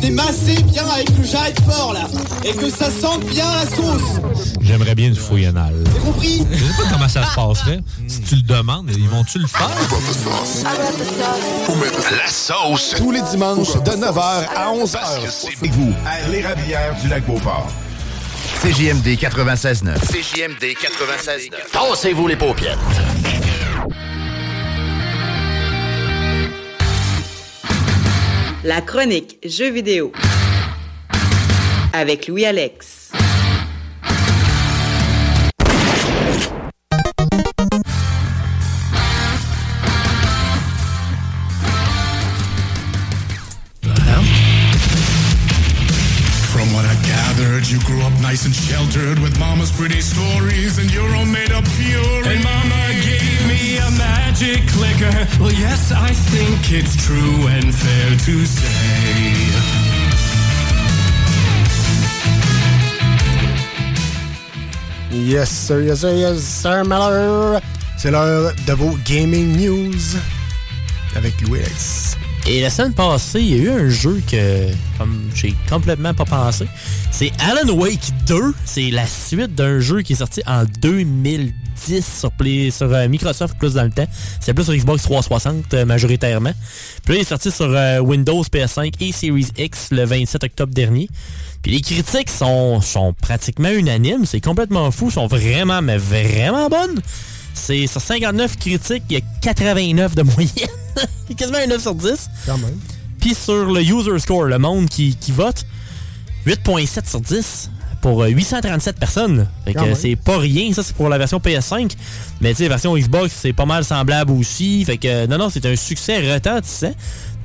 Speaker 22: Venez masser bien avec le jarret de porc là et que ça sente bien la sauce.
Speaker 2: J'aimerais bien une fouille anale.
Speaker 22: compris?
Speaker 2: Je sais pas comment ça se passerait. Si tu le demandes, ils vont-tu le faire?
Speaker 9: La sauce. Tous les dimanches de 9h à 11h. Avec vous, à l'Érablière du Lac-Beauport. CJMD 96.9. CJMD 96.9. Tassez-vous les paupières.
Speaker 23: La chronique Jeux vidéo avec Louis-Alex.
Speaker 3: From
Speaker 19: Yes,
Speaker 5: sir, yes, sir, sir. C'est l'heure de vos gaming news avec Louis.
Speaker 6: Et la semaine passée, il y a eu un jeu que comme j'ai complètement pas pensé. C'est Alan Wake 2. C'est la suite d'un jeu qui est sorti en 2010 sur, Play- sur euh, Microsoft plus dans le temps. C'est plus sur Xbox 360 euh, majoritairement. Puis là, il est sorti sur euh, Windows, PS5 et Series X le 27 octobre dernier. Puis les critiques sont, sont pratiquement unanimes. C'est complètement fou. sont vraiment, mais vraiment bonnes. C'est sur 59 critiques, il y a 89 de <laughs> moyenne. Quasiment un 9 sur 10.
Speaker 5: Quand même.
Speaker 6: Puis sur le user score, le monde qui, qui vote, 8.7 sur 10 pour euh, 837 personnes. Fait que
Speaker 5: même.
Speaker 6: c'est pas rien, ça c'est pour la version PS5. Mais tu sais, version Xbox, c'est pas mal semblable aussi. Fait que non, non, c'est un succès retentissant.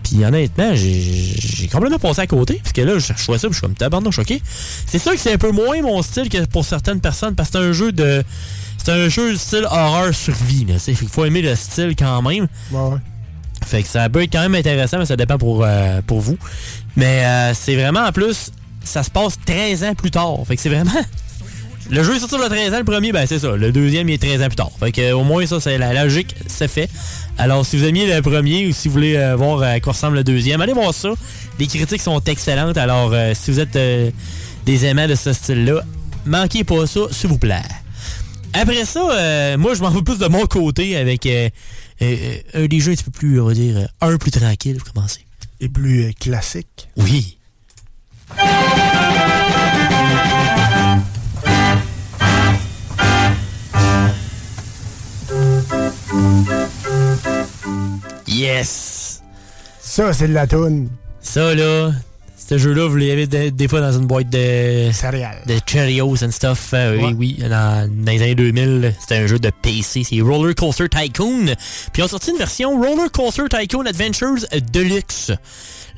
Speaker 6: Puis honnêtement, j'ai complètement passé à côté. Parce que là, je, vois ça, je suis comme tabarnak choqué. C'est sûr que c'est un peu moins mon style que pour certaines personnes, parce que c'est un jeu de. c'est un jeu style horreur survie. Là. Fait qu'il faut aimer le style quand même.
Speaker 5: Ouais.
Speaker 6: Fait que ça peut être quand même intéressant, mais ça dépend pour, euh, pour vous. Mais euh, c'est vraiment, en plus, ça se passe 13 ans plus tard. Fait que c'est vraiment... <laughs> Le jeu est sorti le 13 ans, le premier, ben c'est ça. Le deuxième, il est 13 ans plus tard. Fait que, euh, au moins, ça, c'est la logique, c'est fait. Alors, si vous aimiez le premier ou si vous voulez euh, voir à quoi ressemble le deuxième, allez voir ça. Les critiques sont excellentes. Alors, euh, si vous êtes euh, des aimants de ce style-là, manquez pas ça, s'il vous plaît. Après ça, euh, moi, je m'en vais plus de mon côté avec euh, euh, euh, un des jeux un petit peu plus, on va dire, euh, un plus tranquille pour commencer.
Speaker 5: Et plus euh, classique.
Speaker 6: Oui. Yes!
Speaker 5: Ça, c'est de la toune.
Speaker 6: Ça, là, ce jeu-là, vous l'avez des, des fois dans une boîte de...
Speaker 5: Céréales.
Speaker 6: De Cheerios and stuff. Euh, Oui, oui. Dans, dans les années 2000, c'était un jeu de PC. C'est Roller Coaster Tycoon. Puis ils ont sorti une version Roller Coaster Tycoon Adventures Deluxe.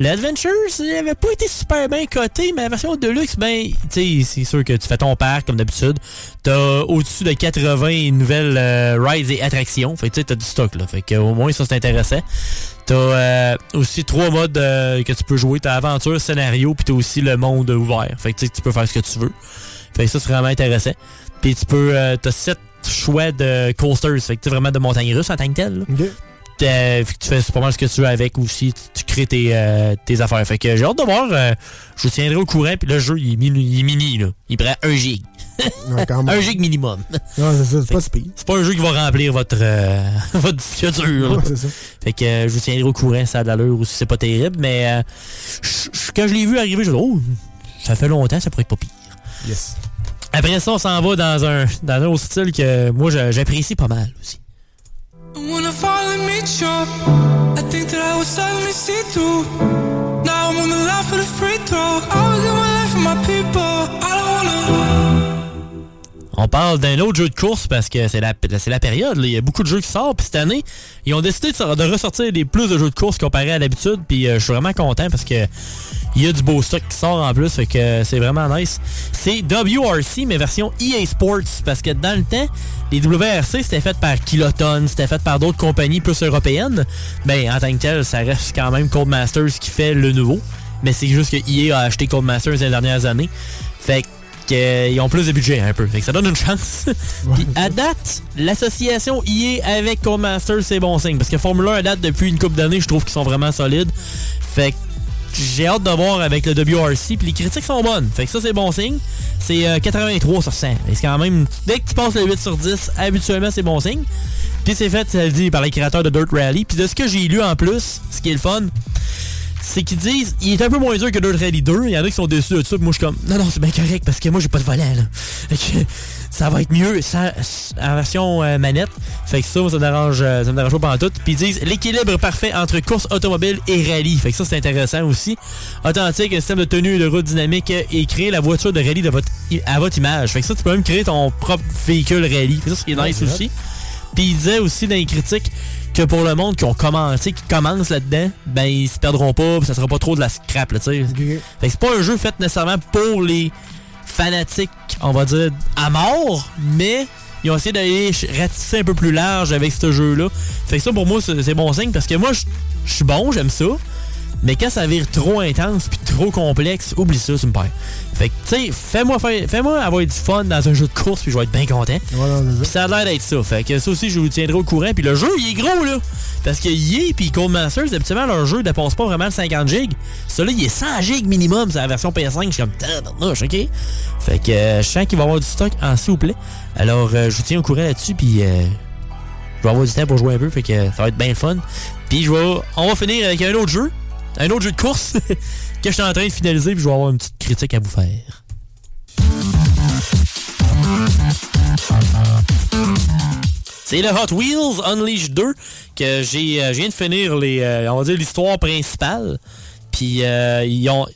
Speaker 6: L'Adventures, il avait pas été super bien coté, mais la version Deluxe, ben, c'est sûr que tu fais ton parc comme d'habitude. T'as au-dessus de 80 nouvelles euh, rides et attractions. Fait que tu sais, t'as du stock, là. Fait que au moins, ça, c'est intéressant. T'as euh, aussi trois modes euh, que tu peux jouer. T'as aventure, scénario, puis t'as aussi le monde ouvert. Fait que tu peux faire ce que tu veux. Fait que ça, c'est vraiment intéressant. Puis tu peux... t'as sept choix de coasters. Fait que tu vraiment de montagne russe en tant que tel. Euh, que tu fais pas mal ce que tu veux avec aussi. Tu, tu crées tes, euh, tes affaires. Fait que j'ai hâte de voir. euh, je vous tiendrai au courant. Puis le jeu, il est mini, il est mini là. Il prend 1 gig.
Speaker 5: Ouais.
Speaker 6: 1 <laughs> gig minimum.
Speaker 5: C'est ça, c'est pas.
Speaker 6: C'est pas un jeu qui va remplir votre, <laughs> votre disque dur. là.
Speaker 5: Ouais, c'est ça.
Speaker 6: Fait que je vous tiendrai au courant ça a de l'allure ou si c'est pas terrible. Mais quand je l'ai vu arriver, je me suis dit, oh, ça fait longtemps, ça pourrait être pas pire.
Speaker 5: Yes.
Speaker 6: Après ça, on s'en va dans un, dans un autre style que moi, j'apprécie pas mal aussi.
Speaker 8: I wanna finally meet you. I think that I was suddenly see through. Now I'm on the line for the free throw.
Speaker 6: On parle d'un autre jeu de course parce que c'est la, période. Il y a beaucoup de jeux qui sortent. Cette année, ils ont décidé de, sor- de ressortir des plus de jeux de course comparé à d'habitude. Puis euh, je suis vraiment content parce que il y a du beau stock qui sort en plus. Fait que c'est vraiment nice. C'est WRC, mais version EA Sports. Parce que dans le temps, les WRC, c'était fait par Kiloton. C'était fait par d'autres compagnies plus européennes. Ben, en tant que tel, ça reste quand même Codemasters qui fait le nouveau. Mais c'est juste que EA a acheté Codemasters les dernières années. Fait que euh, ils ont plus de budget un peu. Fait que ça donne une chance. <laughs> Puis à date, l'association EA avec Codemasters, c'est bon signe. Parce que Formula 1 à date depuis une couple d'années, je trouve qu'ils sont vraiment solides. Fait que j'ai hâte de voir avec le WRC. Puis les critiques sont bonnes. Fait que ça, c'est bon signe. C'est euh, 83 sur 100. Et c'est quand même. Dès que tu passes le 8 sur 10, habituellement, c'est bon signe. Puis c'est fait, ça le dit, par les créateurs de Dirt Rally. Puis de ce que j'ai lu en plus, ce qui est le fun, c'est qu'ils disent il est un peu moins dur que Dirt Rally 2. Il y en a qui sont déçus de ça. Moi, je suis comme non, non, c'est bien correct parce que moi, j'ai pas de volant. Là. <laughs> Fait que ça va être mieux sans, en version euh, manette. Fait que ça, moi, ça me dérange, euh, ça me dérange pas tout. Puis ils disent l'équilibre parfait entre course automobile et rallye. Fait que ça, c'est intéressant aussi. Authentique, un système de tenue et de route dynamique et créer la voiture de rallye de votre, à votre image. Fait que ça, tu peux même créer ton propre véhicule rallye. Fait que ça, c'est nice
Speaker 5: Ouais,
Speaker 6: aussi. Puis il disait aussi dans les critiques que pour le monde qui ont commencé, qui commence là-dedans, ben ils se perdront pas, puis ça sera pas trop de la scrap, là, tu sais. Fait que c'est pas un jeu fait nécessairement pour les fanatiques, on va dire, à mort, mais ils ont essayé d'aller ratisser un peu plus large avec ce jeu-là. Fait que ça, pour moi, c'est bon signe, parce que moi, je suis bon, j'aime ça. Mais quand ça vire trop intense puis trop complexe, oublie ça, tu me perds. Fait que, tu sais, fais-moi faire- fais-moi avoir du fun dans un jeu de course puis je vais être bien content. Puis ça a l'air d'être ça. Fait que ça aussi, je vous tiendrai au courant. Puis le jeu, il est gros, là. Parce que EA puis Codemasters, habituellement, leur jeu ne dépense pas vraiment le 50 gigs. Celui-là, il est 100 gigs minimum, c'est la version PS5. Je suis comme, tabarnouche, OK? Fait que euh, je sens qu'il va y avoir du stock en s'il vous plaît. Alors, euh, je vous tiens au courant là-dessus, puis euh, je vais avoir du temps pour jouer un peu, fait que ça va être bien le fun. Puis je vais, on va finir avec un autre jeu, un autre jeu de course <laughs> que je suis en train de finaliser, puis je vais avoir une petite critique à vous faire. C'est le Hot Wheels Unleashed 2 que j'ai euh, je viens de finir les euh, on va dire l'histoire principale. Puis euh, ils ont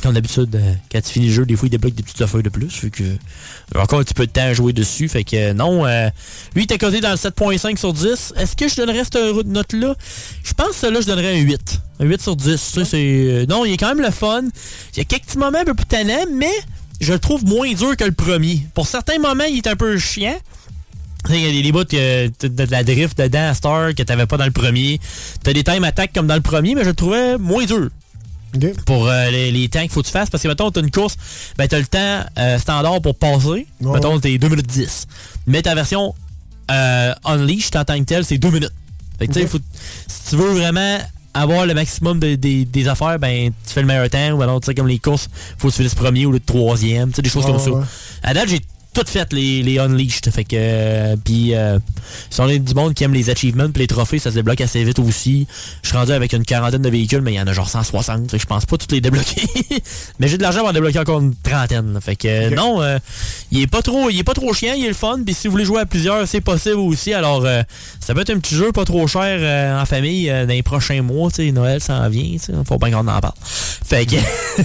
Speaker 6: comme d'habitude euh, quand tu finis le jeu, des fois ils débloquent des petites affaires de plus, fait que j'ai encore un petit peu de temps à jouer dessus, fait que euh, non euh, lui il était coté dans le 7.5 sur 10. Est-ce que je donnerais cette note là Je pense que là je donnerais un 8. Un 8 sur 10, ça c'est euh, non, il est quand même le fun. Il y a quelques petits moments un peu plus tannants, mais je le trouve moins dur que le premier. Pour certains moments, il est un peu chiant. Il y a des, bouts de la drift dedans à Star que t'avais pas dans le premier. T'as des time attack comme dans le premier, mais je le trouvais moins dur. Pour euh, les, les temps qu'il faut que tu fasses. Parce que, mettons, t'as une course, ben t'as le temps euh, standard pour passer. mettons, t'es 2 minutes 10. Mais ta version euh, Unleashed en tant que telle, c'est 2 minutes. Fait que, tu faut- si tu veux vraiment avoir le maximum de- des- des affaires, ben tu fais le meilleur temps. Ou alors, tu sais, comme les courses, faut que tu fasses le premier ou le troisième. Tu sais, des choses comme ça.
Speaker 5: ouais.
Speaker 6: À date, j'ai tout fait les, les Unleashed. Fait que, euh, puis, euh, si on est du monde qui aime les achievements puis les trophées, ça se débloque assez vite aussi. Je suis rendu avec une quarantaine de véhicules, mais il y en a genre 160. Fait que je pense pas toutes les débloquer. <laughs> mais j'ai de l'argent pour en débloquer encore une trentaine. Fait que, euh, non, euh, il est pas trop, il est pas trop chiant, il est le fun. Puis si vous voulez jouer à plusieurs, c'est possible aussi. Alors, euh, ça peut être un petit jeu pas trop cher euh, en famille euh, dans les prochains mois. Tu sais, Noël s'en vient. tu sais, Faut bien qu'on en parle. Fait que,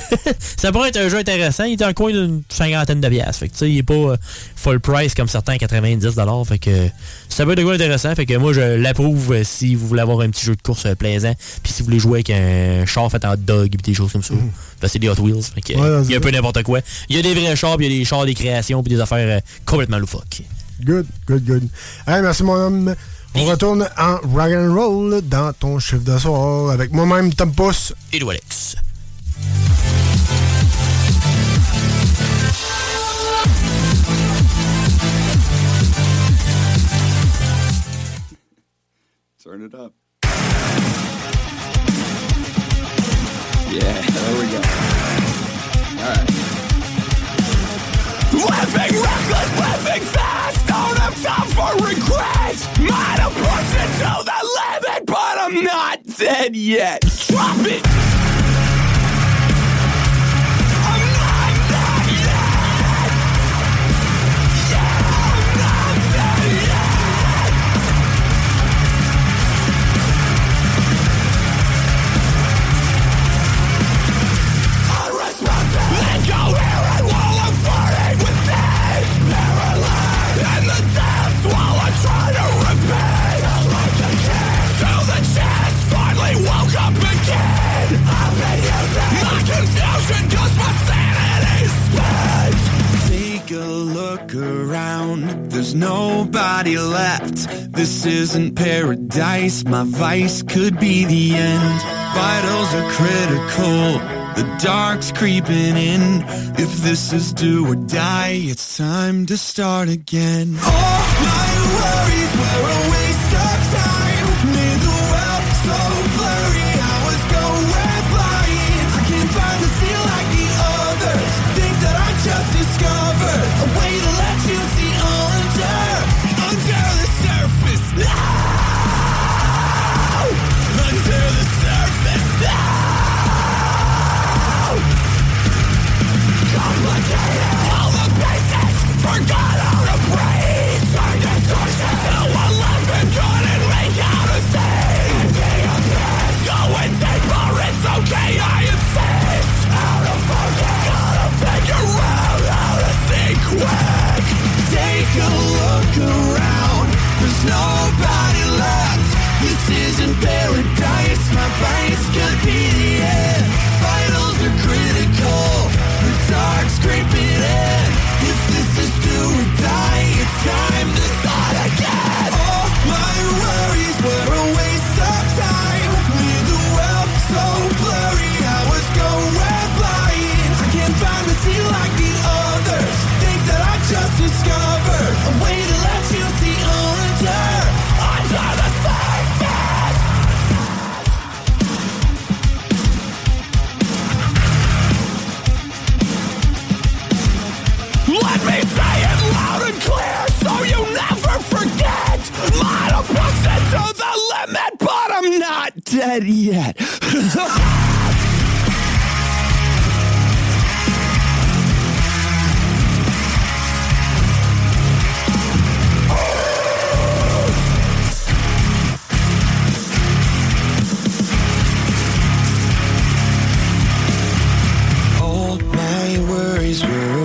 Speaker 6: <laughs> ça pourrait être un jeu intéressant. Il est en coin d'une cinquantaine de piastres. Fait que, tu sais, il est pas euh, full price comme certains à 90 Fait que, ça peut être un jeu intéressant. Fait que moi, je l'approuve euh, si vous voulez avoir un petit jeu de course euh, plaisant. Puis si vous voulez jouer avec un char fait en dog et des choses comme ça. Ben, c'est des Hot Wheels. Fait que,
Speaker 5: Ouais,
Speaker 6: il y a un peu n'importe quoi. Il y a des vrais chars, puis il y a des chars des créations, puis des affaires euh, complètement loufoques.
Speaker 5: Good, good, good. Hey, merci mon homme. On retourne en rock and roll dans ton chiffre de soir avec moi-même Tom Pousse
Speaker 6: et Alex.
Speaker 24: Turn it up. Yeah, there we go. All right.
Speaker 17: Living reckless, living fast, don't have time for regret. Might have pushed it to the limit, but I'm not dead yet. Drop it.
Speaker 8: Paradise, my vice could be the end. Vitals are critical, the dark's creeping in. If this is do or die, it's time to start again. All my worries dead yet. All my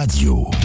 Speaker 17: Radio.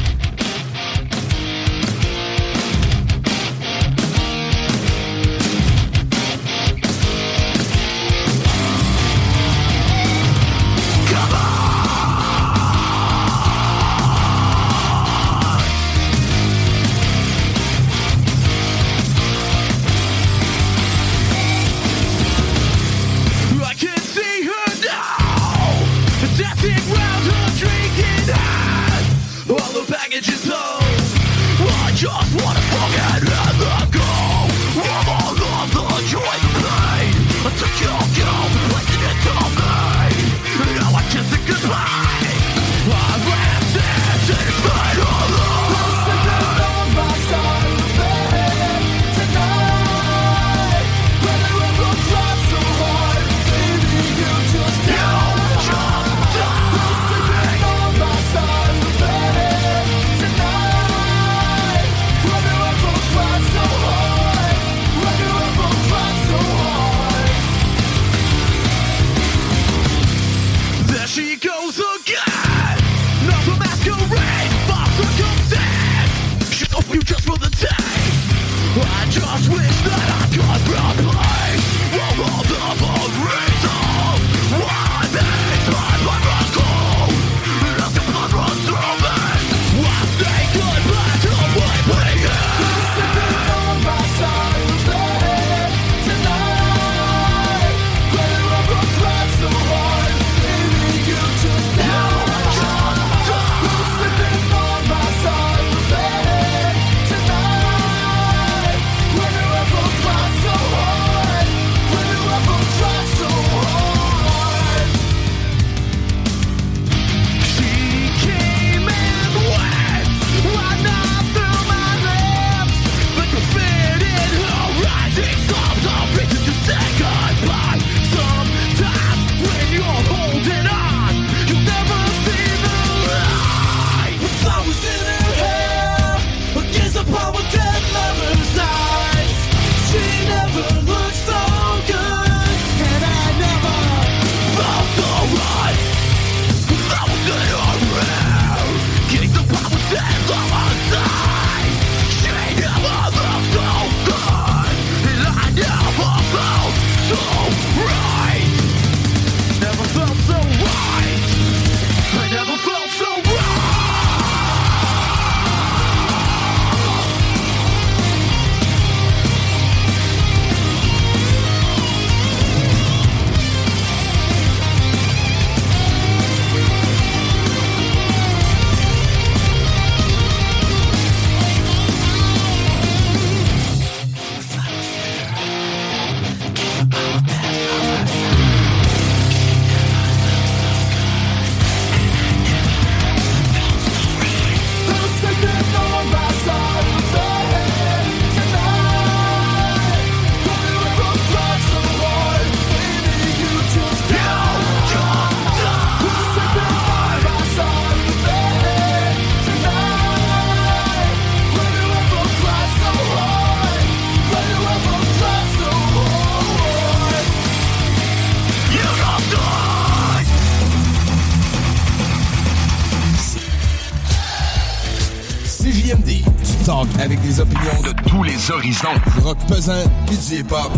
Speaker 3: prison. Du rock pesant, pis du hip-hop.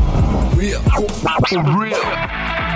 Speaker 3: Real. Real.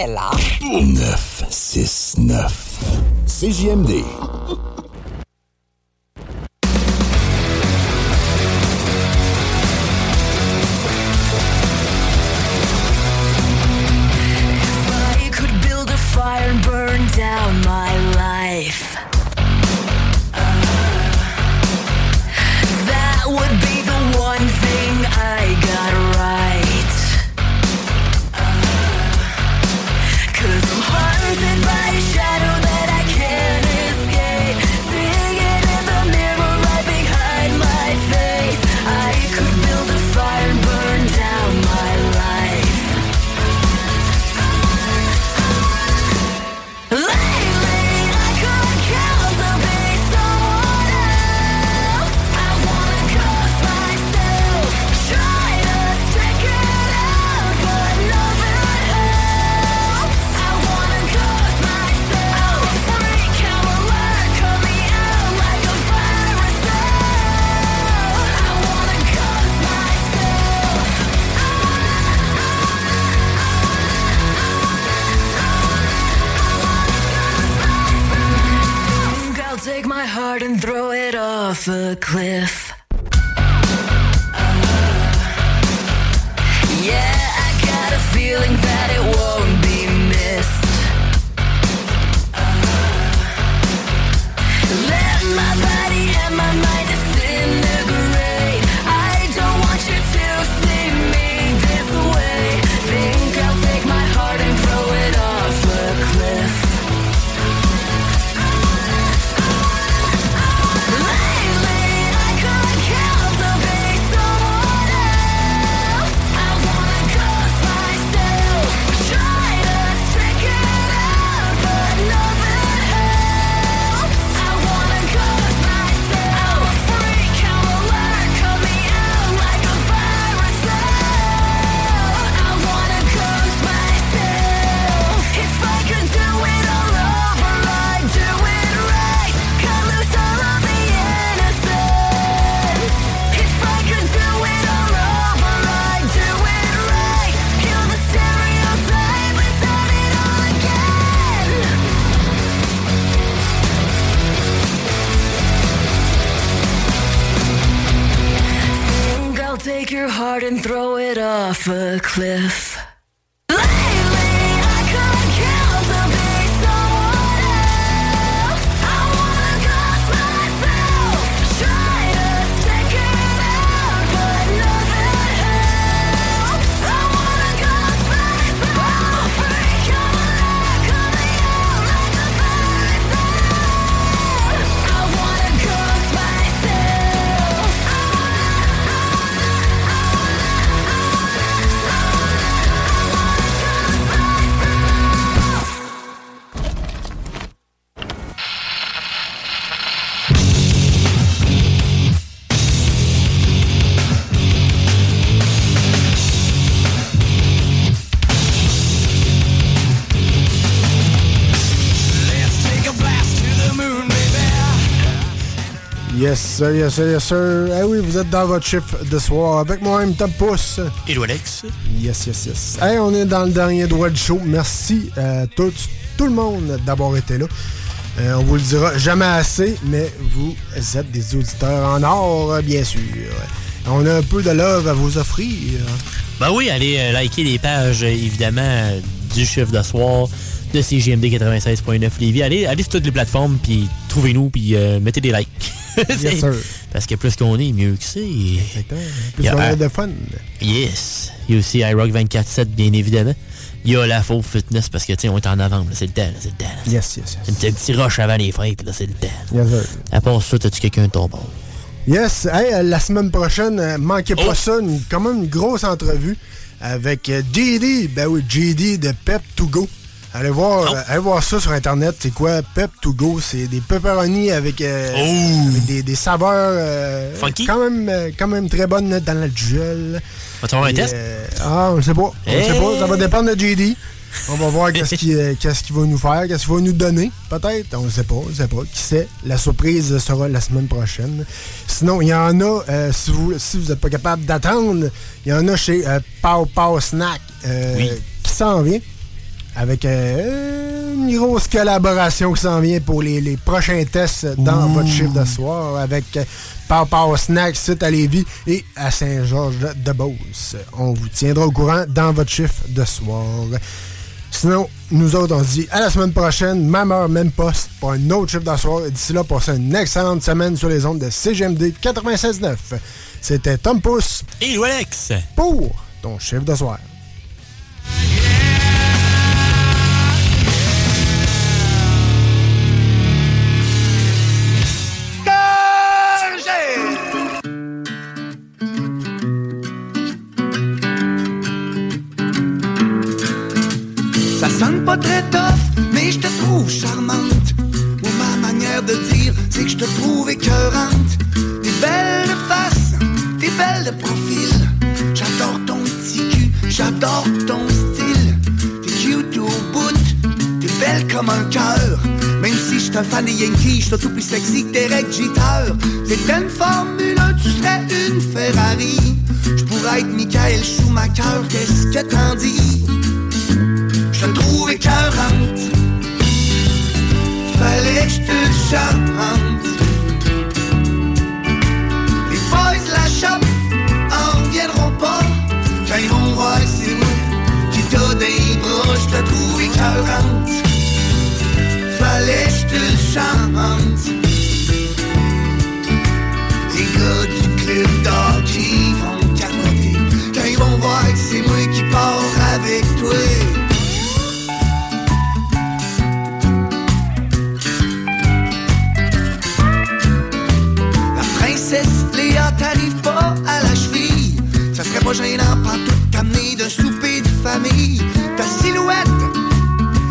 Speaker 25: Est là
Speaker 9: 969. CJMD.
Speaker 5: Yes, sir, yes, sir, yes, sir. Eh oui, vous êtes dans votre chiffre de soir avec moi-même, Top Pouce.
Speaker 6: Et Alex.
Speaker 5: Yes, yes, yes. Hey, on est dans le dernier droit du show. Merci à tout, tout le monde d'avoir été là. Euh, on vous le dira jamais assez, mais vous êtes des auditeurs en or, bien sûr. On a un peu de love à vous offrir.
Speaker 6: Ben oui, allez euh, liker les pages, euh, évidemment, euh, du chiffre de soir, de CGMD 96.9 Lévis. Allez, allez sur toutes les plateformes, puis trouvez-nous, puis euh, mettez des likes. <laughs>
Speaker 5: Yes.
Speaker 6: Parce que plus qu'on est, mieux que c'est.
Speaker 5: Plus qu'on a de fun.
Speaker 6: Yes. Il y a aussi iRock 24-7, bien évidemment. Il y a la faux fitness parce que, tu sais, on est en novembre, c'est le temps, c'est le temps. là.
Speaker 5: Yes, yes,
Speaker 6: C'est un petit rush avant les fêtes, là, c'est le temps.
Speaker 5: Yes, sir.
Speaker 6: À part ça, t'as-tu quelqu'un de ton bord?
Speaker 5: Yes, hey, euh, la semaine prochaine, euh, manquez
Speaker 6: Oh.
Speaker 5: pas ça, une, quand même une grosse entrevue avec euh, JD, ben oui, JD de Pep to Go. Allez voir,
Speaker 6: Oh.
Speaker 5: euh, allez voir ça sur internet, c'est quoi? Pep to Go, c'est des pepperonis avec, euh, avec des, des saveurs euh,
Speaker 6: Funky?
Speaker 5: quand même quand même très bonnes là, dans la duel.
Speaker 6: Va-tu avoir un test?
Speaker 5: ah, on le sait pas, on
Speaker 6: Hey!
Speaker 5: sait pas, ça va dépendre de JD. On va voir <laughs> qu'est-ce qu'il va nous faire, qu'est-ce qu'il va nous donner, peut-être. On ne sait pas, on ne sait pas. Qui sait? La surprise sera la semaine prochaine. Sinon, il y en a, euh, si vous si vous n'êtes pas capable d'attendre, il y en a chez euh, Pow Pow Snack euh, qui s'en vient. Avec euh, une grosse collaboration qui s'en vient pour les, les prochains tests dans votre chiffre de soir avec euh, Pow Pow Snack, site à Lévis et à Saint-Georges-de-Beauce. On vous tiendra au courant dans votre chiffre de soir. Sinon, nous autres, on se dit à la semaine prochaine, même heure, même poste, pour un autre chiffre de soir. Et D'ici là, passez une excellente semaine sur les ondes de CGMD 96.9. C'était Tom Pousse.
Speaker 6: Et Alex.
Speaker 5: Pour ton chiffre de soir.
Speaker 1: Ou ma manière de dire, c'est que je te trouve écœurante. T'es belle de face, t'es belle de profil. J'adore ton petit cul, j'adore ton style. T'es cute au bout, t'es belle comme un cœur. Même si je un fan des Yankees, je tout plus sexy que Derek Jeter. C'était une Formule 1, tu serais une Ferrari. Je pourrais être Michael Schumacher, qu'est-ce que t'en dis? Je te trouve écœurante Fallait que je te chante Les boys de la shop en reviendront pas. Quand ils vont voir que c'est moi qui t'a des bras Je te trouve Fallait que je te chante Les gars du club d'hockey vont capoter. Quand ils vont voir que c'est moi qui pars avec toi à la cheville Ça serait pas gênant pas tout t'amener d'un souper de famille Ta silhouette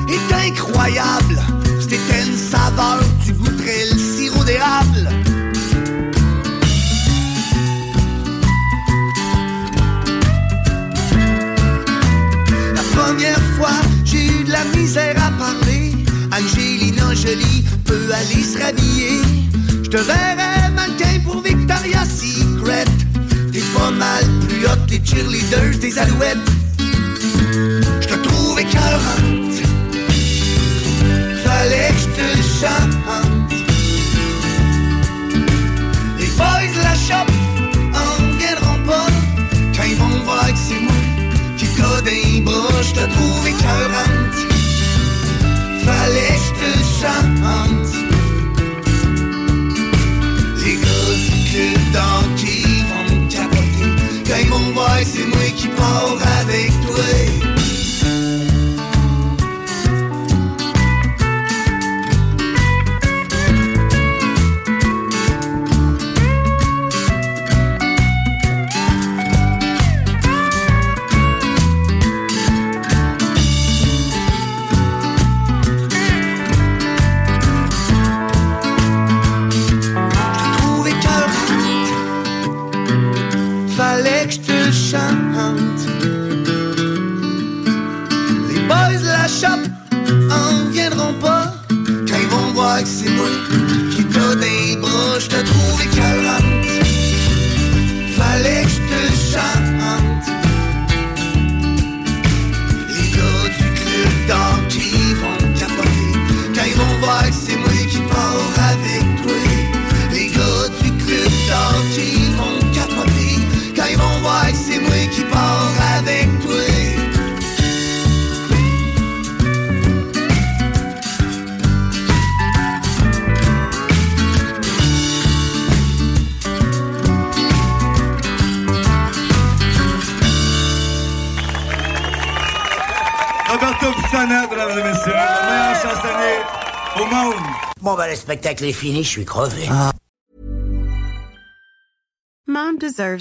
Speaker 1: est incroyable C'était une saveur, tu goûterais le sirop d'érable La première fois, j'ai eu de la misère à parler. Angelina Jolie peut aller se rhabiller. Je te alouettes. Je te trouve écœurante. Fallait que je te chante. Les boys de la shop en reviendront pas quand ils vont voir que c'est moi qui t'a des bras. Je te trouve écœurante. Fallait que je te chante. Les gars du d'hockey c'est moi qui pars avec toi.
Speaker 26: Est fini, je suis crevé.
Speaker 27: Mount